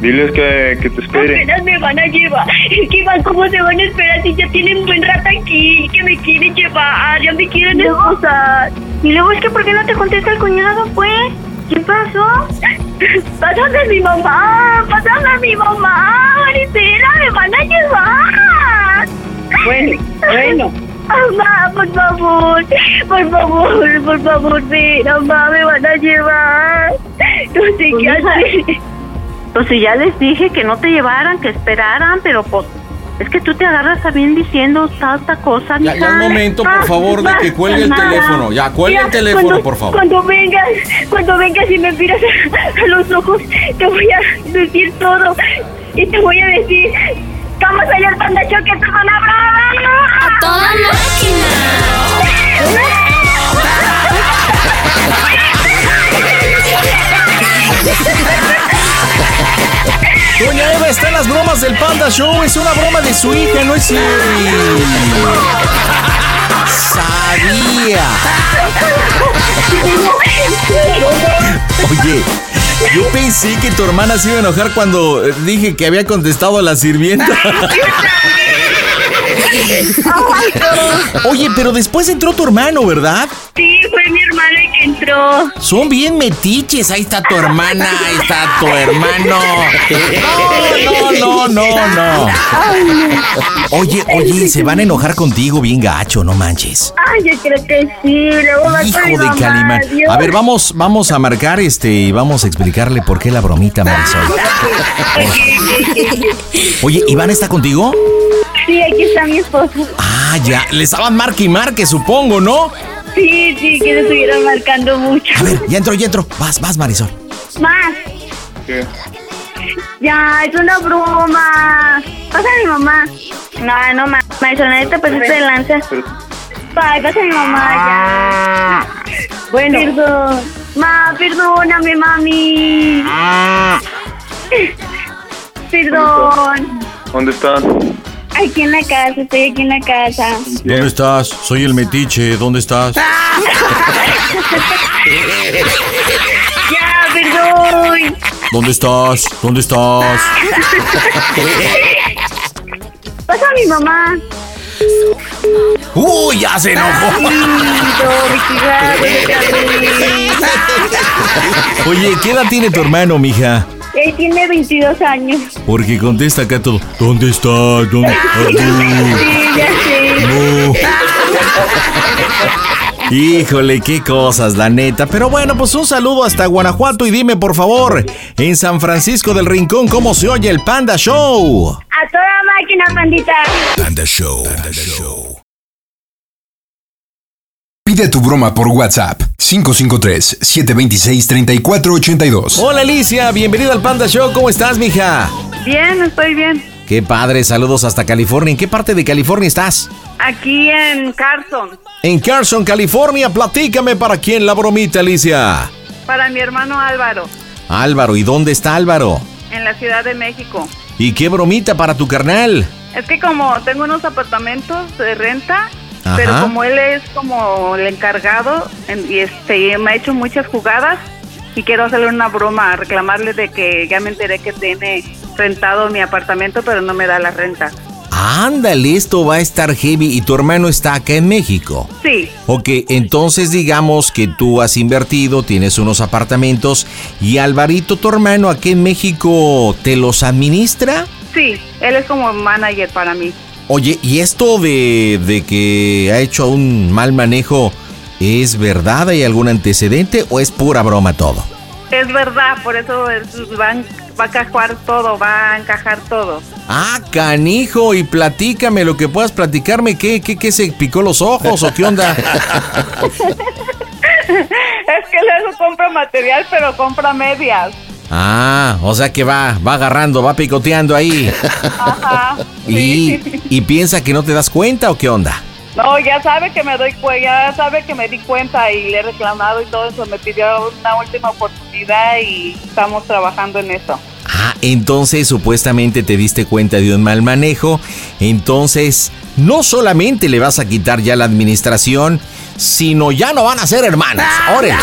Diles que, que te esperen. Apenas me van a llevar. Que van, ¿cómo se van a esperar si ya tienen buen rato aquí? Que me quieren llevar, ya me quieren esposar. Y luego es que ¿por qué no te contesta el cuñado, pues? ¿Qué pasó? Pásame a mi mamá, pásame a mi mamá, Maricela, me van a llevar. Bueno, bueno. Mamá, por favor, por favor, por favor, ven, mamá, me van a llevar. No sé Pues, qué hija, hacer. Pues si ya les dije que no te llevaran, que esperaran, pero pues es que tú te agarras a bien diciendo tanta cosa, Ya, mija. ya es momento, por favor, de que cuelgue el teléfono. Ya, cuelgue el teléfono, cuando- por favor. Cuando vengas, cuando vengas y me miras a, a los ojos, te voy a decir todo. Y te voy a decir, vamos allá al panda choque, te van a ¡A toda Doña Eva está en las bromas del Panda Show. Es una broma de su hija, no es cierto. Sabía. Oye, yo pensé que tu hermana se iba a enojar cuando eh, dije que había contestado a la sirvienta. Oye, pero después entró tu hermano, ¿verdad? Sí, que entró. Son bien metiches. Ahí está tu hermana, ahí está tu hermano. No, no, no, no, no. Oye, oye, se van a enojar contigo bien gacho, no manches. Ay, yo creo que sí. Luego va Hijo de Calimán. A ver, vamos, vamos a marcar este y vamos a explicarle por qué la bromita, Marisol. Oye, ¿Iván está contigo? Sí, aquí está mi esposo. Ah, ya. Le estaban marque y marque, supongo, ¿no? Sí, sí, que se estuvieron marcando mucho. A ver, ya entró, ya entró. Vas, vas, Marisol. Más. Ya, es una broma. Pasa a mi mamá. No, no, ma. Marisol, te pasaste de lanza. Ay, pasa a mi mamá, ya. Bueno. Perdón. Ma, perdóname, mami. Perdón. ¿Dónde estás? Aquí en la casa, estoy aquí en la casa. ¿Dónde estás? Soy el metiche. ¿Dónde estás? Ya, perdón. ¿Dónde estás? ¿Dónde estás? Pasa a mi mamá. ¡Uy, ya se enojó! Oye, ¿qué edad tiene tu hermano, mija? Él tiene 22 años. Porque contesta acá todo. ¿Dónde estás? ¿Dónde Sí, ya sé. No. Híjole, qué cosas, la neta. Pero bueno, pues un saludo hasta Guanajuato y dime, por favor, en San Francisco del Rincón, ¿cómo se oye el Panda Show? A toda máquina, pandita. Panda Show. Pide tu broma por WhatsApp 553-726-3482. Hola Alicia, bienvenida al Panda Show. ¿Cómo estás, mija? Bien, estoy bien. Qué padre, saludos hasta California. ¿En qué parte de California estás? Aquí en Carson, En Carson, California. Platícame para quién la bromita, Alicia. para mi hermano Álvaro, Álvaro, ¿y dónde está Álvaro? en la Ciudad de México. ¿Y qué bromita para tu carnal? Es que como tengo unos apartamentos de renta, Ajá. pero como él es como el encargado en- y este me ha hecho muchas jugadas y quiero hacerle una broma, reclamarle de que ya me enteré que tiene rentado mi apartamento, pero no me da la renta. Ándale, esto va a estar heavy y tu hermano está acá en México. Sí, Ok, entonces digamos que tú has invertido, tienes unos apartamentos y Alvarito, tu hermano, aquí en México, ¿te los administra? sí, él es como manager para mí. Oye, ¿y esto de, de que ha hecho un mal manejo es verdad? ¿Hay algún antecedente o es pura broma todo? Es verdad, por eso es- va, a- va a encajar todo, va a encajar todo. Ah, canijo, y platícame lo que puedas platicarme, ¿qué, qué, qué se picó los ojos o qué onda? es que luego compra material, pero compra medias. Ah, o sea que va, va agarrando, va picoteando ahí. Ajá. ¿Y, y piensa que no te das cuenta o qué onda? No, ya sabe que me doy ya sabe que me di cuenta y le he reclamado y todo eso. Me pidió una última oportunidad y estamos trabajando en eso. Ah, entonces supuestamente te diste cuenta de un mal manejo. Entonces, no solamente le vas a quitar ya la administración, sino ya no van a ser hermanos. Órale.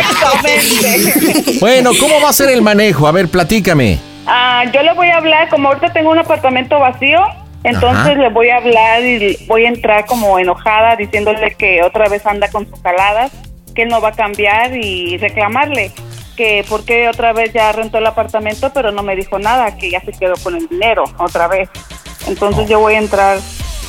Exactamente. Bueno, ¿cómo va a ser el manejo? A ver, platícame. Ah, yo le voy a hablar, como ahorita tengo un apartamento vacío, entonces Ajá. le voy a hablar y voy a entrar como enojada diciéndole que otra vez anda con sus caladas, que él no va a cambiar y reclamarle que por qué otra vez ya rentó el apartamento pero no me dijo nada, que ya se quedó con el dinero otra vez. Entonces yo voy a entrar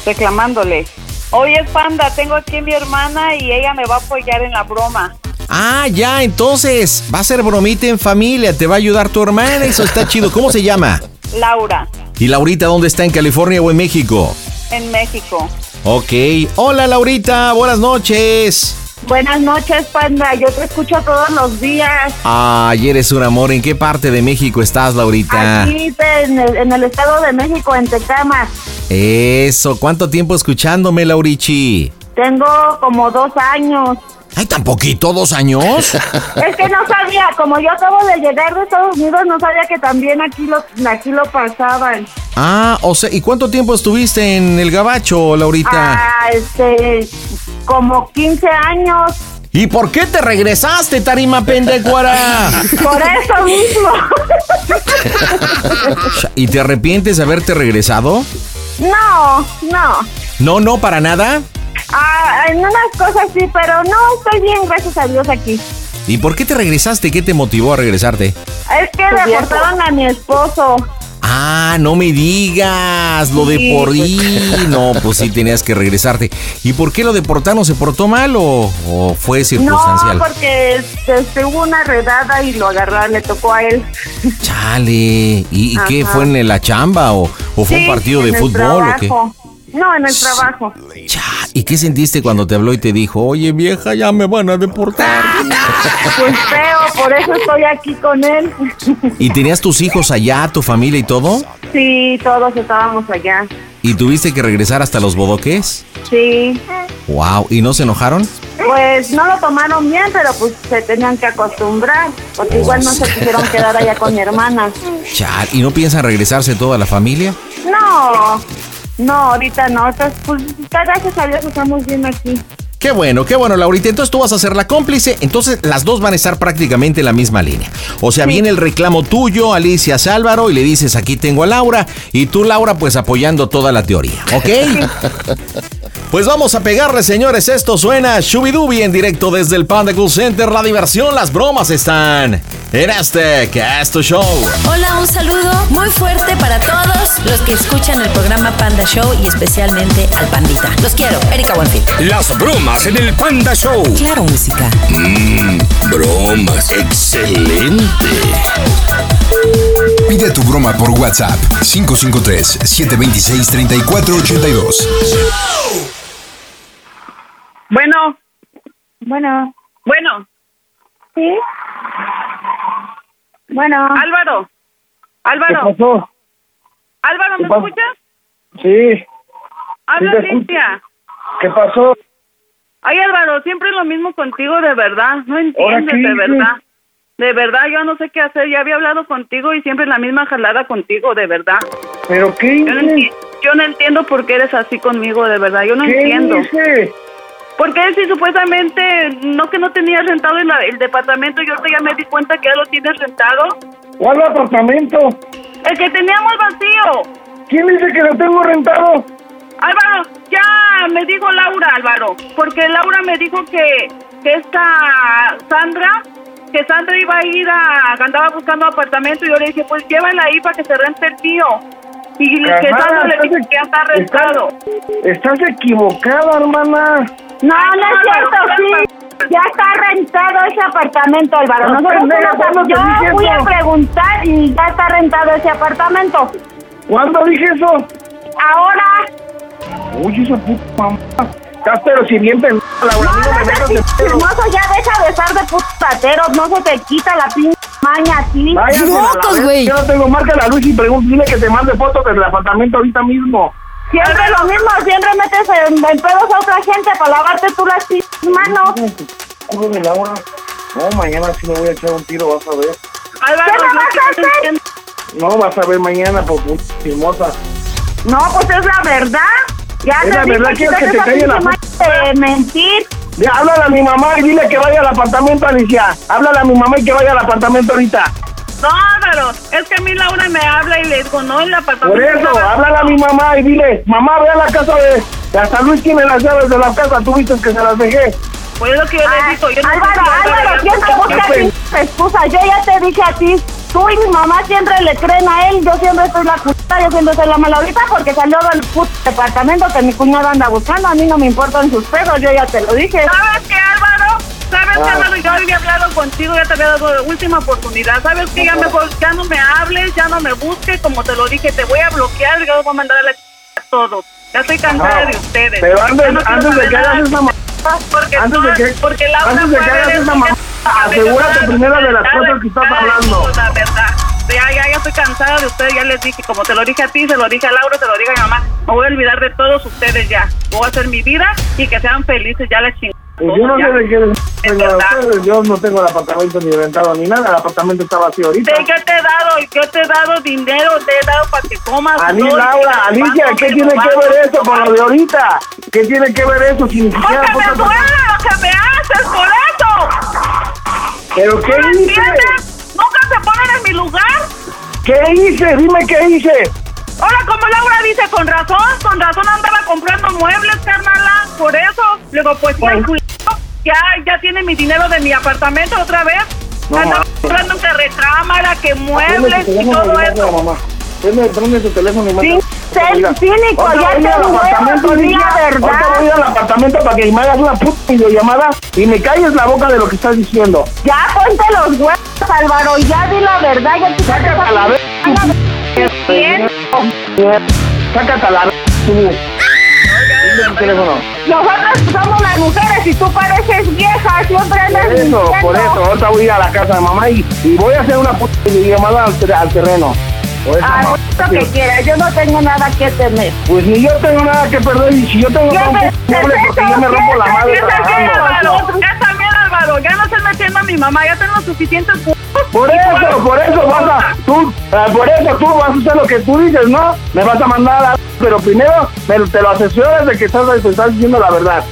reclamándole. Oye, Panda, tengo aquí a mi hermana y ella me va a apoyar en la broma. Ah, ya, entonces va a ser bromita en familia, te va a ayudar tu hermana, eso está chido. ¿Cómo se llama? Laura, ¿Y Laurita dónde está? ¿En California o en México? en México. Ok. Hola, Laurita, buenas noches. Buenas noches, panda. Yo te escucho todos los días. Ay, eres un amor. ¿En qué parte de México estás, Laurita? Aquí te- en el, en el Estado de México, en Tecama. Eso, ¿cuánto tiempo escuchándome, Laurichi? Tengo como dos años. Ay, tan poquito, dos años. Es que no sabía, como yo acabo de llegar de Estados Unidos, no sabía que también aquí lo, aquí lo pasaban. Ah, o sea, ¿y cuánto tiempo estuviste en el gabacho, Laurita? Ah, este, como 15 años. ¿Y por qué te regresaste, Tarima Pendecuara? Por eso mismo. ¿Y te arrepientes de haberte regresado? No, no. No, no, para nada. Ah, en unas cosas sí, pero no, estoy bien, gracias a Dios aquí. ¿Y por qué te regresaste? ¿Qué te motivó a regresarte? Es que deportaron a mi esposo. Ah, no me digas, lo de Sí. por ahí. No, pues sí tenías que regresarte. ¿Y por qué lo deportaron? ¿Se portó mal o, o fue circunstancial? No, porque este, hubo una redada y lo agarraron, le tocó a él. Chale. ¿Y, y qué fue en la chamba o, o fue un partido de fútbol o qué? No, en el trabajo. ¿Y qué sentiste cuando te habló y te dijo, oye vieja, ya me van a deportar? Pues feo, por eso estoy aquí con él. ¿Y tenías tus hijos allá, tu familia y todo? Sí, todos estábamos allá. ¿Y tuviste que regresar hasta los bodoques? Sí. Wow, ¿y no se enojaron? Pues no lo tomaron bien, pero pues se tenían que acostumbrar, porque igual no se quisieron quedar allá con mi hermana. Chal, ¿y no piensan regresarse toda la familia? No, no, ahorita no, ahorita, pues gracias a Dios estamos bien aquí. Qué bueno, qué bueno, Laurita. Entonces tú vas a ser la cómplice. Entonces las dos van a estar prácticamente en la misma línea. O sea, viene el reclamo tuyo, Alicia Álvaro, y le dices, aquí tengo a Laura. Y tú, Laura, pues apoyando toda la teoría. ¿Ok? Pues vamos a pegarle, señores. Esto suena Shubidubi en directo desde el Panda Cool Center. La diversión, las bromas están en este Casto Show. Hola, un saludo muy fuerte para todos los que escuchan el programa Panda Show y especialmente al Pandita. Los quiero, Erika Buenfil. Las bromas en el Panda Show. Claro, música. Mmm, bromas. Excelente. Pide tu broma por WhatsApp 553-726-3482. Bueno, Bueno, bueno, ¿sí? Bueno, Álvaro. Álvaro. ¿Qué pasó? Álvaro, ¿me escuchas? Sí, Habla Sí. Alicia. ¿qué pasó? Ay, Álvaro, siempre es lo mismo contigo, de verdad. No entiendes, de verdad. De verdad, yo no sé qué hacer. Ya había hablado contigo y siempre es la misma jalada contigo, de verdad. ¿Pero qué Yo no, hice? enti- yo no entiendo por qué eres así conmigo, de verdad. Yo no ¿Qué entiendo. hice? Porque si supuestamente no que no tenías rentado el, el departamento, yo ahorita ya me di cuenta que ya lo tienes rentado. ¿Cuál apartamento? El que teníamos vacío. ¿Quién dice que lo tengo rentado? Álvaro, ya me dijo Laura, Álvaro, porque Laura me dijo que, que esta Sandra, que Sandra iba a ir a, andaba buscando apartamento y yo le dije, pues llévala ahí para que se rente el tío. Y le- que Sandra le estás dijo que ya está rentado. Estás equivocada, hermana. no, no es cierto, sí. Ya está rentado ese apartamento, Álvaro. No, Nosotros pendeja, fuimos a- ¿cuándo te dije yo fui a preguntar y ya está rentado ese apartamento. ¿Cuándo dije eso? Ahora, Uy, esa puta mamá. Estás pero si bien pendeja, Laura. no, no no chismoso, ya deja de estar de putateros, no se te quita la pinche maña la ¡Locos, verga. güey! Yo no tengo marca la luz y pregunto, dile que te mande fotos del apartamento ahorita mismo. Siempre lo mismo, siempre metes en, en pedos a otra gente para lavarte tú las manos. Culo de Laura. No, mañana sí me voy a echar un tiro, vas a ver. Álvaro, ¿Qué me vas a hacer? No, vas a ver mañana por puta chismosa. No, pues es la verdad. Ya Es te la verdad, quiero que te calle la de mentir. Ya, háblale a mi mamá y dile que vaya al apartamento, Alicia. Háblale a mi mamá y que vaya al apartamento ahorita. No, Álvaro, es que a mí Laura me habla y le digo, no, el apartamento. Por eso, háblale a mi mamá y dile, mamá, ve a la casa de... de Hasta Luis tiene las llaves de la casa, tú viste que se las dejé. Pues es lo que yo le digo. Yo no Álvaro, Álvaro, siempre está- busca excusas. Yo ya te dije a ti, tú y mi mamá siempre le creen a él. Yo siempre soy la culpa, yo siempre soy la mala ahorita porque salió del puto departamento que mi cuñado anda buscando. A mí no me importan sus pedos, yo ya te lo dije. ¿Sabes qué, Álvaro? ¿Sabes Ah. Álvaro? Yo había hablado contigo, ya te había dado la última oportunidad. ¿Sabes qué? Ya mejor, ya no me hables, ya no me busques, como te lo dije, te voy a bloquear yo voy a mandar a la ch- a todos. Ya estoy cansada de ustedes. Pero antes, no antes de que hagas esa Porque, antes de que, porque Laura antes de que hagas esa mamá, asegúrate primero de las cosas que estás hablando. La verdad. Ya, ya, ya estoy cansada de ustedes, ya les dije, como te lo dije a ti, se lo dije a Laura, se lo dije a mi mamá, me voy a olvidar de todos ustedes ya. Voy a hacer mi vida y que sean felices, ya les chingada. Pues yo no sé de qué ustedes, yo no tengo el apartamento ni rentado ni nada, el apartamento está vacío ahorita. Te- yo te he dado, yo te he dado dinero, te he dado para que comas. A mí, todo, Laura, Alicia, ¿qué tiene que ver eso con lo de ahorita? ¿Qué tiene que ver eso si ni siquiera... Porque me duele lo que me haces por eso. ¿Pero qué entiendes? ¿Nunca se ponen en mi lugar? ¿Qué hice? Dime qué hice. Ahora, como Laura dice, con razón, con razón andaba comprando muebles, carnala, por eso. Luego, pues, pues, ya, ya tiene mi dinero de mi apartamento otra vez. No, andaba ma- comprando que recámara, que muebles y todo eso. mamá. Prende, prende tu teléfono y manda. Sí, Mira, cínico, ya te apartamento, di Lidia. la verdad. Ahorita voy al apartamento para que me hagas una puta videollamada y me calles la boca de lo que estás diciendo. Ya ponte los huevos, Álvaro, ya di la verdad, ya te Sácate a la vez. Sácate a la vez. Tu teléfono. Nosotros somos las mujeres y tú pareces vieja, siempre andas Por eso, por eso, ahorita voy a ir a la casa de mamá y, y voy a hacer una puta videollamada al, al terreno. Ah, lo que quieras, yo no tengo nada que temer. Pues ni yo tengo nada que perder y si yo tengo ¿Qué todo un mueble porque yo me rompo la madre ¿Qué está bien, trabajando. Ya no estés metiendo a mi mamá, ya tengo suficientes Por eso, por eso vas a, tú, ah, por eso tú vas a hacer lo que tú dices, ¿no? Me vas a mandar a. Pero primero me, te lo asesoras de que estás, te estás diciendo la verdad.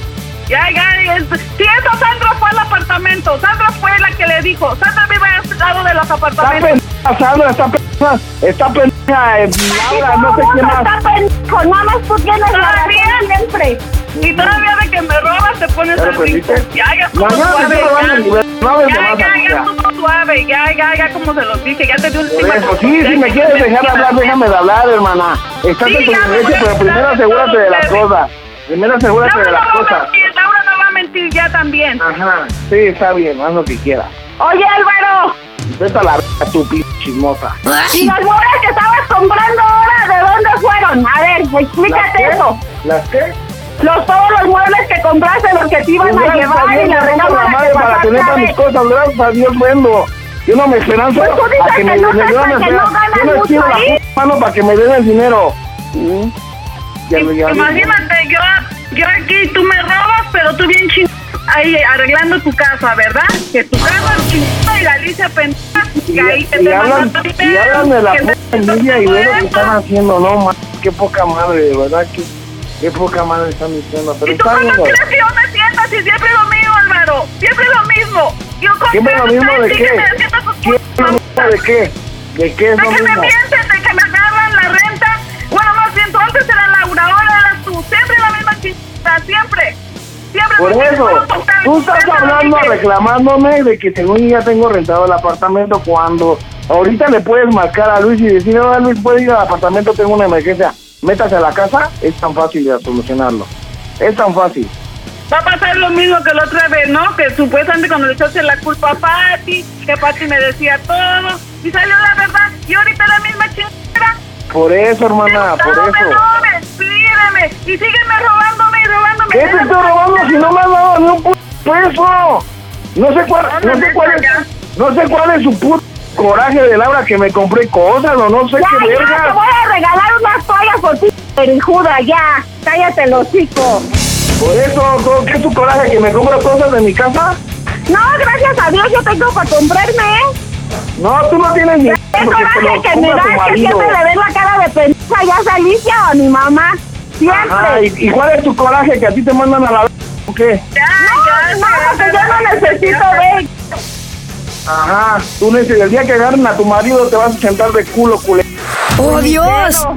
Ya, ya, es- si eso Sandra fue al apartamento, Sandra fue la que le dijo, Sandra vive a este lado de los Está apartamentos. pendeja Sandra, está pendeja, está pendeja eh, Laura, no sé quién más. Está pendejo, nada más tú tienes la razón siempre. Y todavía de que me robas te pones ¿Ya lo el rico. aprendiste? Ya, ya te suave, ya. Ya, ya, estuvo suave, ya, ya, ya, como se los dije, ya te di un Por eso, sí, si me quieres dejar hablar, déjame de hablar, hermana. Estás Sí, en tu derecho, pero primero asegúrate de las cosas. Primero asegúrate de las cosas. Laura no va a mentir ya también. Ajá, sí, está bien, haz lo que quieras. Oye, Álvaro, Vete a la verga, tu chismosa. ¿y las muelas que estabas comprando ahora, de dónde fueron? A ver, explícate eso. ¿Las qué? Los, todos los muebles que compraste, los que te iban Pues a llevar Dios y la me recámara la madre que para tener para mis cosas, gracias a Dios vendo. Yo no me esperanzo Pues tú dices a que que me, no me yo no que espero- no ganas yo no mucho estiro la ahí. puta mano para que me den el dinero. Mm. Ya lo- ya Imagínate, yo, yo aquí, tú me robas, pero tú bien chingada ahí arreglando tu casa, ¿verdad? Que tu casa es chingada y la Alicia pendeja, que ahí te y te hablan, mandan y hablan de la puta envidia y ve lo que están haciendo, no, ma, qué poca madre, de verdad, que qué poca madre están diciendo, pero ¿Y tú bien. crees que yo me siento si siempre lo mismo, Álvaro? Siempre lo mismo. Yo ¿Siempre lo mismo de qué? que me siento sus ¿Qué es lo mismo de qué? ¿De qué es De lo que me mienten, de que me agarran la renta. Bueno, más bien, tú antes era Laura, ahora eras tú. Siempre la misma chingada, siempre. Siempre Por eso, tú estás Siempre hablando reclamándome de que según ya tengo rentado el apartamento cuando ahorita le puedes marcar a Luis y decir, no, Luis, puede ir al apartamento, tengo una emergencia, métase a la casa, es tan fácil de solucionarlo. Es tan fácil. Va a pasar lo mismo que la otra vez, ¿no? Que supuestamente cuando le echaste la culpa a Pati, que Pati me decía todo, y salió la verdad, y ahorita la misma chingada. Por eso, hermana, por no me eso. robes, pídeme, y sígueme robándome y robándome. ¿Qué te estoy robando si no me has dado ni un puto peso? No sé cuál, no sé cuál es, no sé cuál es su puto coraje de Laura que me compré cosas o no sé Ya, qué ya, te verga. voy a regalar unas toallas por ti, perijuda, ya. Cállate el hocico. Por eso, ¿todo- ¿qué es tu coraje que me compro cosas de mi casa? No, gracias a Dios yo tengo para comprarme, ¿eh? No, tú no tienes ni ¿Qué coraje que me da que siempre le ves la cara de pendeja ya a Alicia o a mi mamá? Siempre. Ajá, ¿y, y cuál es tu coraje que a ti te mandan a la o qué? Ya, no, no, porque yo no necesito ver. Ajá, tú neces- el día que agarren a tu marido te vas a sentar de culo, culé. ¡Oh, Dios!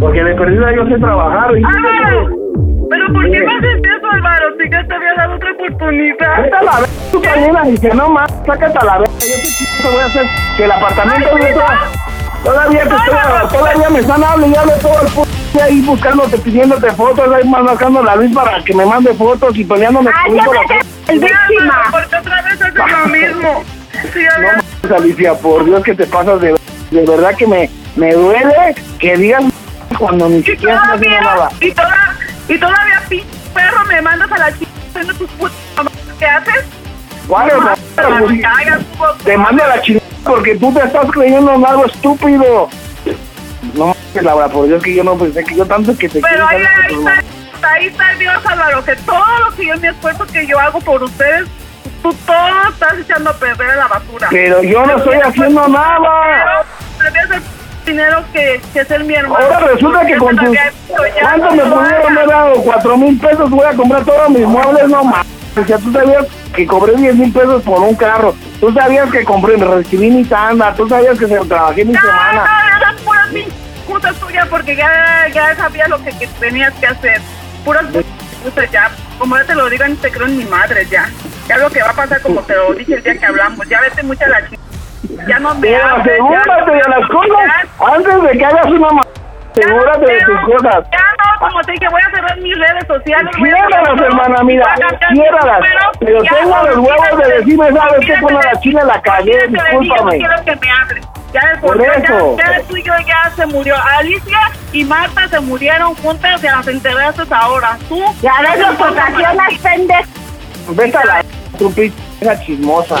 Porque de perdida yo sé trabajar. Y pero ¿por qué me haces eso, Álvaro? Si ya te había dado otra oportunidad. Vete a la verga, tú también la dije, no más, sácate a la verga, yo chico te voy a hacer, que el apartamento Ay, de no. todavía te estoy, no, no. todavía me están hablando y hable todo el puto día ahí buscándote, pidiéndote fotos, ahí marcando la luz para que me mande fotos y peleándome conmigo siempre la que el víctima. Porque otra vez haces lo mismo. Sí, No Álvaro. mames, Alicia, por Dios que te pasas de de verdad que me, me duele que digas cuando ni siquiera todavía, nada. y, toda, y todavía, pinche perro, me mandas a la chica haciendo tus putas. ¿Qué haces? ¿Cuál es la Te mando a la chingada porque tú te estás creyendo en algo estúpido. No mames, Laura, por Dios que yo no pensé que yo tanto que te Pero quiero ahí, tanto ahí que está, ahí está Dios, Álvaro, que todo lo que yo mi esfuerzo que yo hago por ustedes, tú todo estás echando a perder a la basura. Pero yo no estoy haciendo nada. El dinero que, que ser mi hermano. Ahora resulta que con tus... ¿Cuánto me pudieron haber dado? ¿Cuatro mil pesos? Voy a comprar todos mis muebles, no mames. O sea, tú sabías que cobré 10 mil pesos por un carro. Tú sabías que compré, me recibí mi tanda. Tú sabías que se trabajé mi No, semana. no, esas puras excusas tuyas porque ya, ya sabías lo que, que tenías que hacer. Puras excusas ya. Como ya te lo digo, ni te creo en mi madre ya. Ya lo que va a pasar como te lo dije el día que hablamos. Ya vete mucho a la chica. Ya no me hables. asegúrate de las cosas antes de que hagas una ma... Asegúrate de tus cosas. Ya no, como te dije, voy a cerrar mis redes sociales. Ciérralas, hermana, mira, ciérralas. Pero ya, tengo los huevos de decirme, ¿sabes qué? Con la china la cagué, yo no discúlpame. quiero que me hables. Ya de Por ya-. Ya, ya tú y yo ya se murió. Alicia y Marta se murieron juntas y las enteraste ahora. Tú. Ya ves lo ocasionas, pendejo. Vete a la pinche chismosa.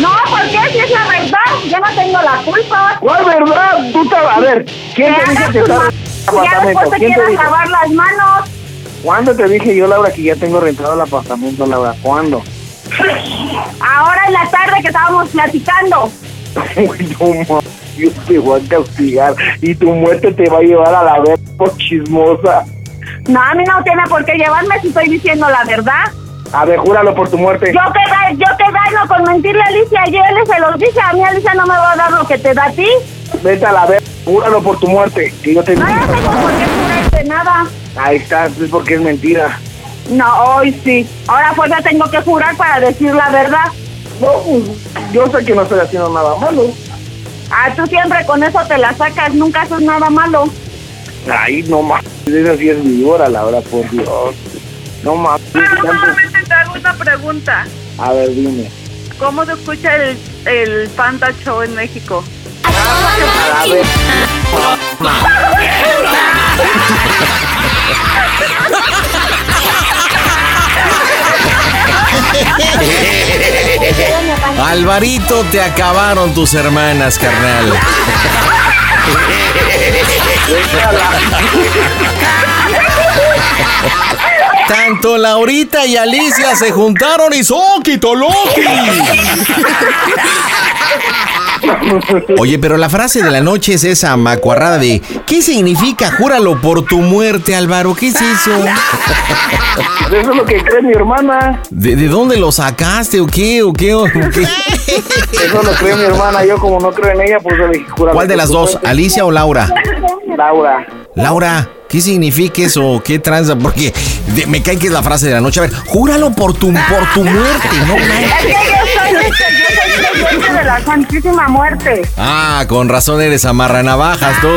No, ¿por qué? Si es la verdad, yo no tengo la culpa. ¿Cuál verdad? Tú te... A ver, ¿quién te dice que está en el Ya después te ¿Quién te quieras dijo? lavar las manos. ¿Cuándo te dije yo, Laura, que ya tengo rentado el apartamento, Laura? ¿Cuándo? Ahora en la tarde que estábamos platicando. Uy, no yo te voy a castigar y tu muerte te va a llevar a la verga por chismosa. No, a mí no tiene por qué llevarme si estoy diciendo la verdad. A ver, júralo por tu muerte. Yo que, da- yo que daño con mentirle a Alicia. Ayer le se los dije. A mí Alicia no me va a dar lo que te da a ti. Vete a la verga, júralo por tu muerte, que yo te No, no tengo por qué jurarte nada. Ahí está, es porque es mentira. No, hoy sí. Ahora fuerza tengo que jurar para decir la verdad. No, pues, yo sé que no estoy haciendo nada malo. Ah, tú siempre con eso te la sacas. Nunca haces nada malo. Ay, no mames, esa sí es mi hora, Laura, por Dios. No mames, Pero tanto- solamente te hago una pregunta. A ver, dime. ¿Cómo se escucha el, el Panda Show en México? A ver. Alvarito, te acabaron tus hermanas, carnal. Tanto Laurita y Alicia se juntaron y Soquito Loki. Oye, pero la frase de la noche es esa macuarrada de ¿Qué significa júralo por tu muerte, Álvaro? ¿Qué es eso? Eso es lo que cree mi hermana. ¿De, de dónde lo sacaste o qué? ¿O qué? ¿O qué? Eso lo cree mi hermana. Yo, como no creo en ella, pues le dije, júralo ¿Cuál de las dos? muerte. ¿Alicia o Laura? Laura. Laura, ¿qué significa eso? ¿Qué tranza? Porque de- me cae que es la frase de la noche. A ver, júralo por tu, por tu muerte, ¿no? Es que yo soy, este, de la Santísima Muerte. Ah, con razón eres amarra navajas, tú.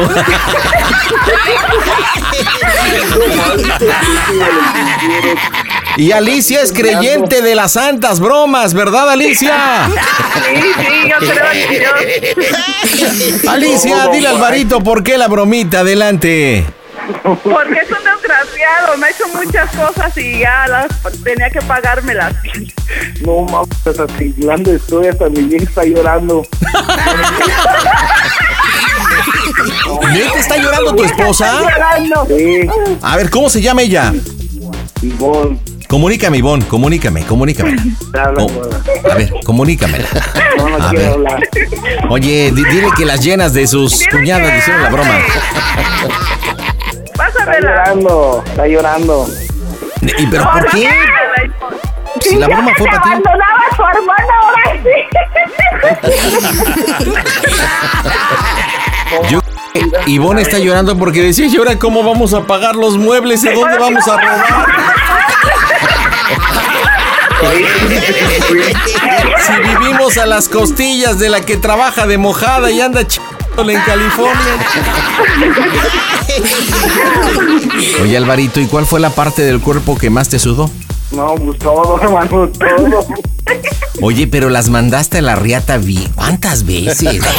Y Alicia es creyente de las santas bromas, ¿verdad, Alicia? Sí, sí, yo creo Dios. Alicia, dile al Alvarito por qué la bromita, adelante. Porque es me ha hecho muchas cosas y ya las tenía que pagármelas. No mames, hasta temblando estoy, hasta mi vieja está llorando. ¿Neta está llorando tu esposa? Sí, A ver, ¿cómo se llama ella? Ivonne. Comunícame, Ivonne, comunícame, comunícame. Oh, a ver, comunícamela. No, no. Oye, di- dile que las llenas de sus cuñadas le hicieron la broma. Está llorando, está llorando. ¿Y pero por qué? Si la broma fue para ti. abandonaba a su hermano, ahora sí. Yo, Ivonne está llorando porque decía, ¿y ahora cómo vamos a pagar los muebles? ¿Y dónde vamos a robar? Si vivimos a las costillas de la que trabaja de mojada y anda chingándole en California. Oye, Alvarito, ¿y cuál fue la parte del cuerpo que más te sudó? No, pues todo, hermano, todo. Oye, pero las mandaste a la riata bien. ¿Cuántas veces?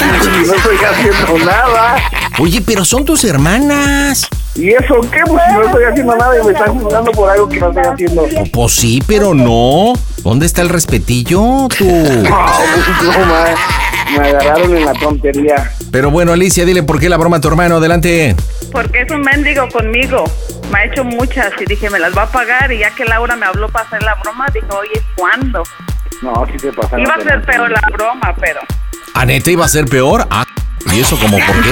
No estoy haciendo nada. Oye, pero son tus hermanas. ¿Y eso qué? Pues si no estoy haciendo nada y me están juzgando por algo que no estoy haciendo. Pues sí, pero no. ¿Dónde está el respetillo, tú? No, pues no. Me agarraron en la tontería. Pero bueno, Alicia, dile por qué la broma a tu hermano. Adelante. Porque es un mendigo conmigo. Me ha hecho muchas y dije, me las va a pagar. Y ya que Laura me habló para hacer la broma, dije, oye, ¿cuándo? No, sí se pasaron. Iba a ser peor la broma, pero... ¿A neta iba a ser peor? Ah, ¿y eso como por qué?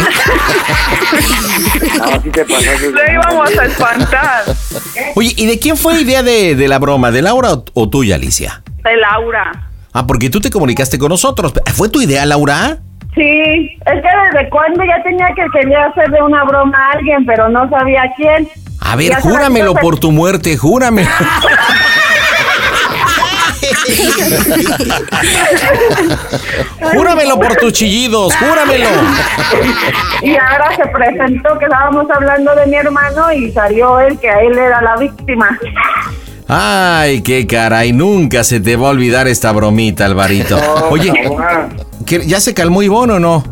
No, sí te pasaste. Íbamos a espantar. Oye, ¿y de quién fue idea de, de la broma? ¿De Laura o, o tuya, Alicia? De Laura. Ah, porque tú te comunicaste con nosotros. ¿Fue tu idea, Laura? Sí, es que desde cuando ya tenía que quería hacerle una broma a alguien, pero no sabía quién. A ver, júramelo por tu muerte, júramelo. júramelo por tus chillidos, júramelo. Y ahora se presentó que estábamos hablando de mi hermano y salió él que a él era la víctima. Ay, qué caray, nunca se te va a olvidar esta bromita, Alvarito. Oye, ¿qué- ¿ya se calmó Ivonne o no?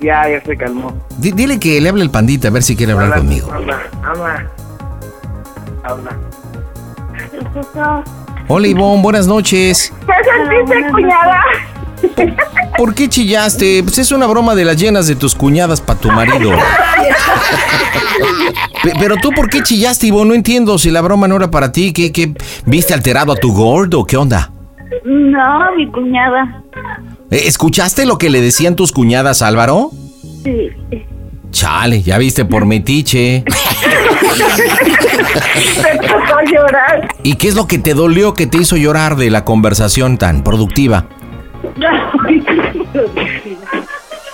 Ya, ya se calmó. Di- dile que le hable el pandita a ver si quiere hablar conmigo. Habla, habla. Habla. Hola Ivonne, buenas noches. ¿Qué sentiste, cuñada? ¿Por qué chillaste? Pues es una broma de las llenas de tus cuñadas para tu marido. Pe- Pero tú, ¿por qué chillaste, Ivonne? No entiendo si la broma no era para ti. ¿Qué, qué? ¿Viste alterado a tu gordo? ¿Qué onda? No, mi cuñada. Eh, ¿Escuchaste lo que le decían tus cuñadas, Álvaro? Sí. Chale, ya viste por metiche. Se tocó llorar. ¿Y qué es lo que te dolió que te hizo llorar de la conversación tan productiva?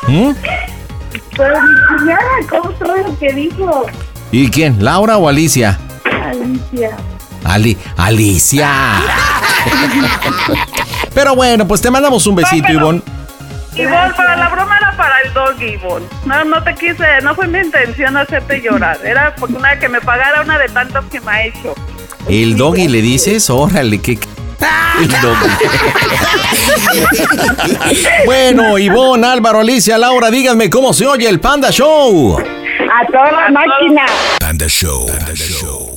¿Mm? Pero mi cuñada, ¿cómo fue lo que dijo? ¿Y quién? ¿Laura o Alicia? Alicia. Ali, Alicia. Pero bueno, pues te mandamos un besito, Ivonne. Ivonne, para la broma era para el dog, Ivonne. No, no te quise, no fue mi intención hacerte llorar. Era porque una que me pagara una de tantas que me ha hecho. El doggy le dices, órale, qué... El doggy. bueno, Ivonne, Álvaro, Alicia, Laura, díganme cómo se oye el Panda Show. A toda máquina. Panda Show. Panda Show.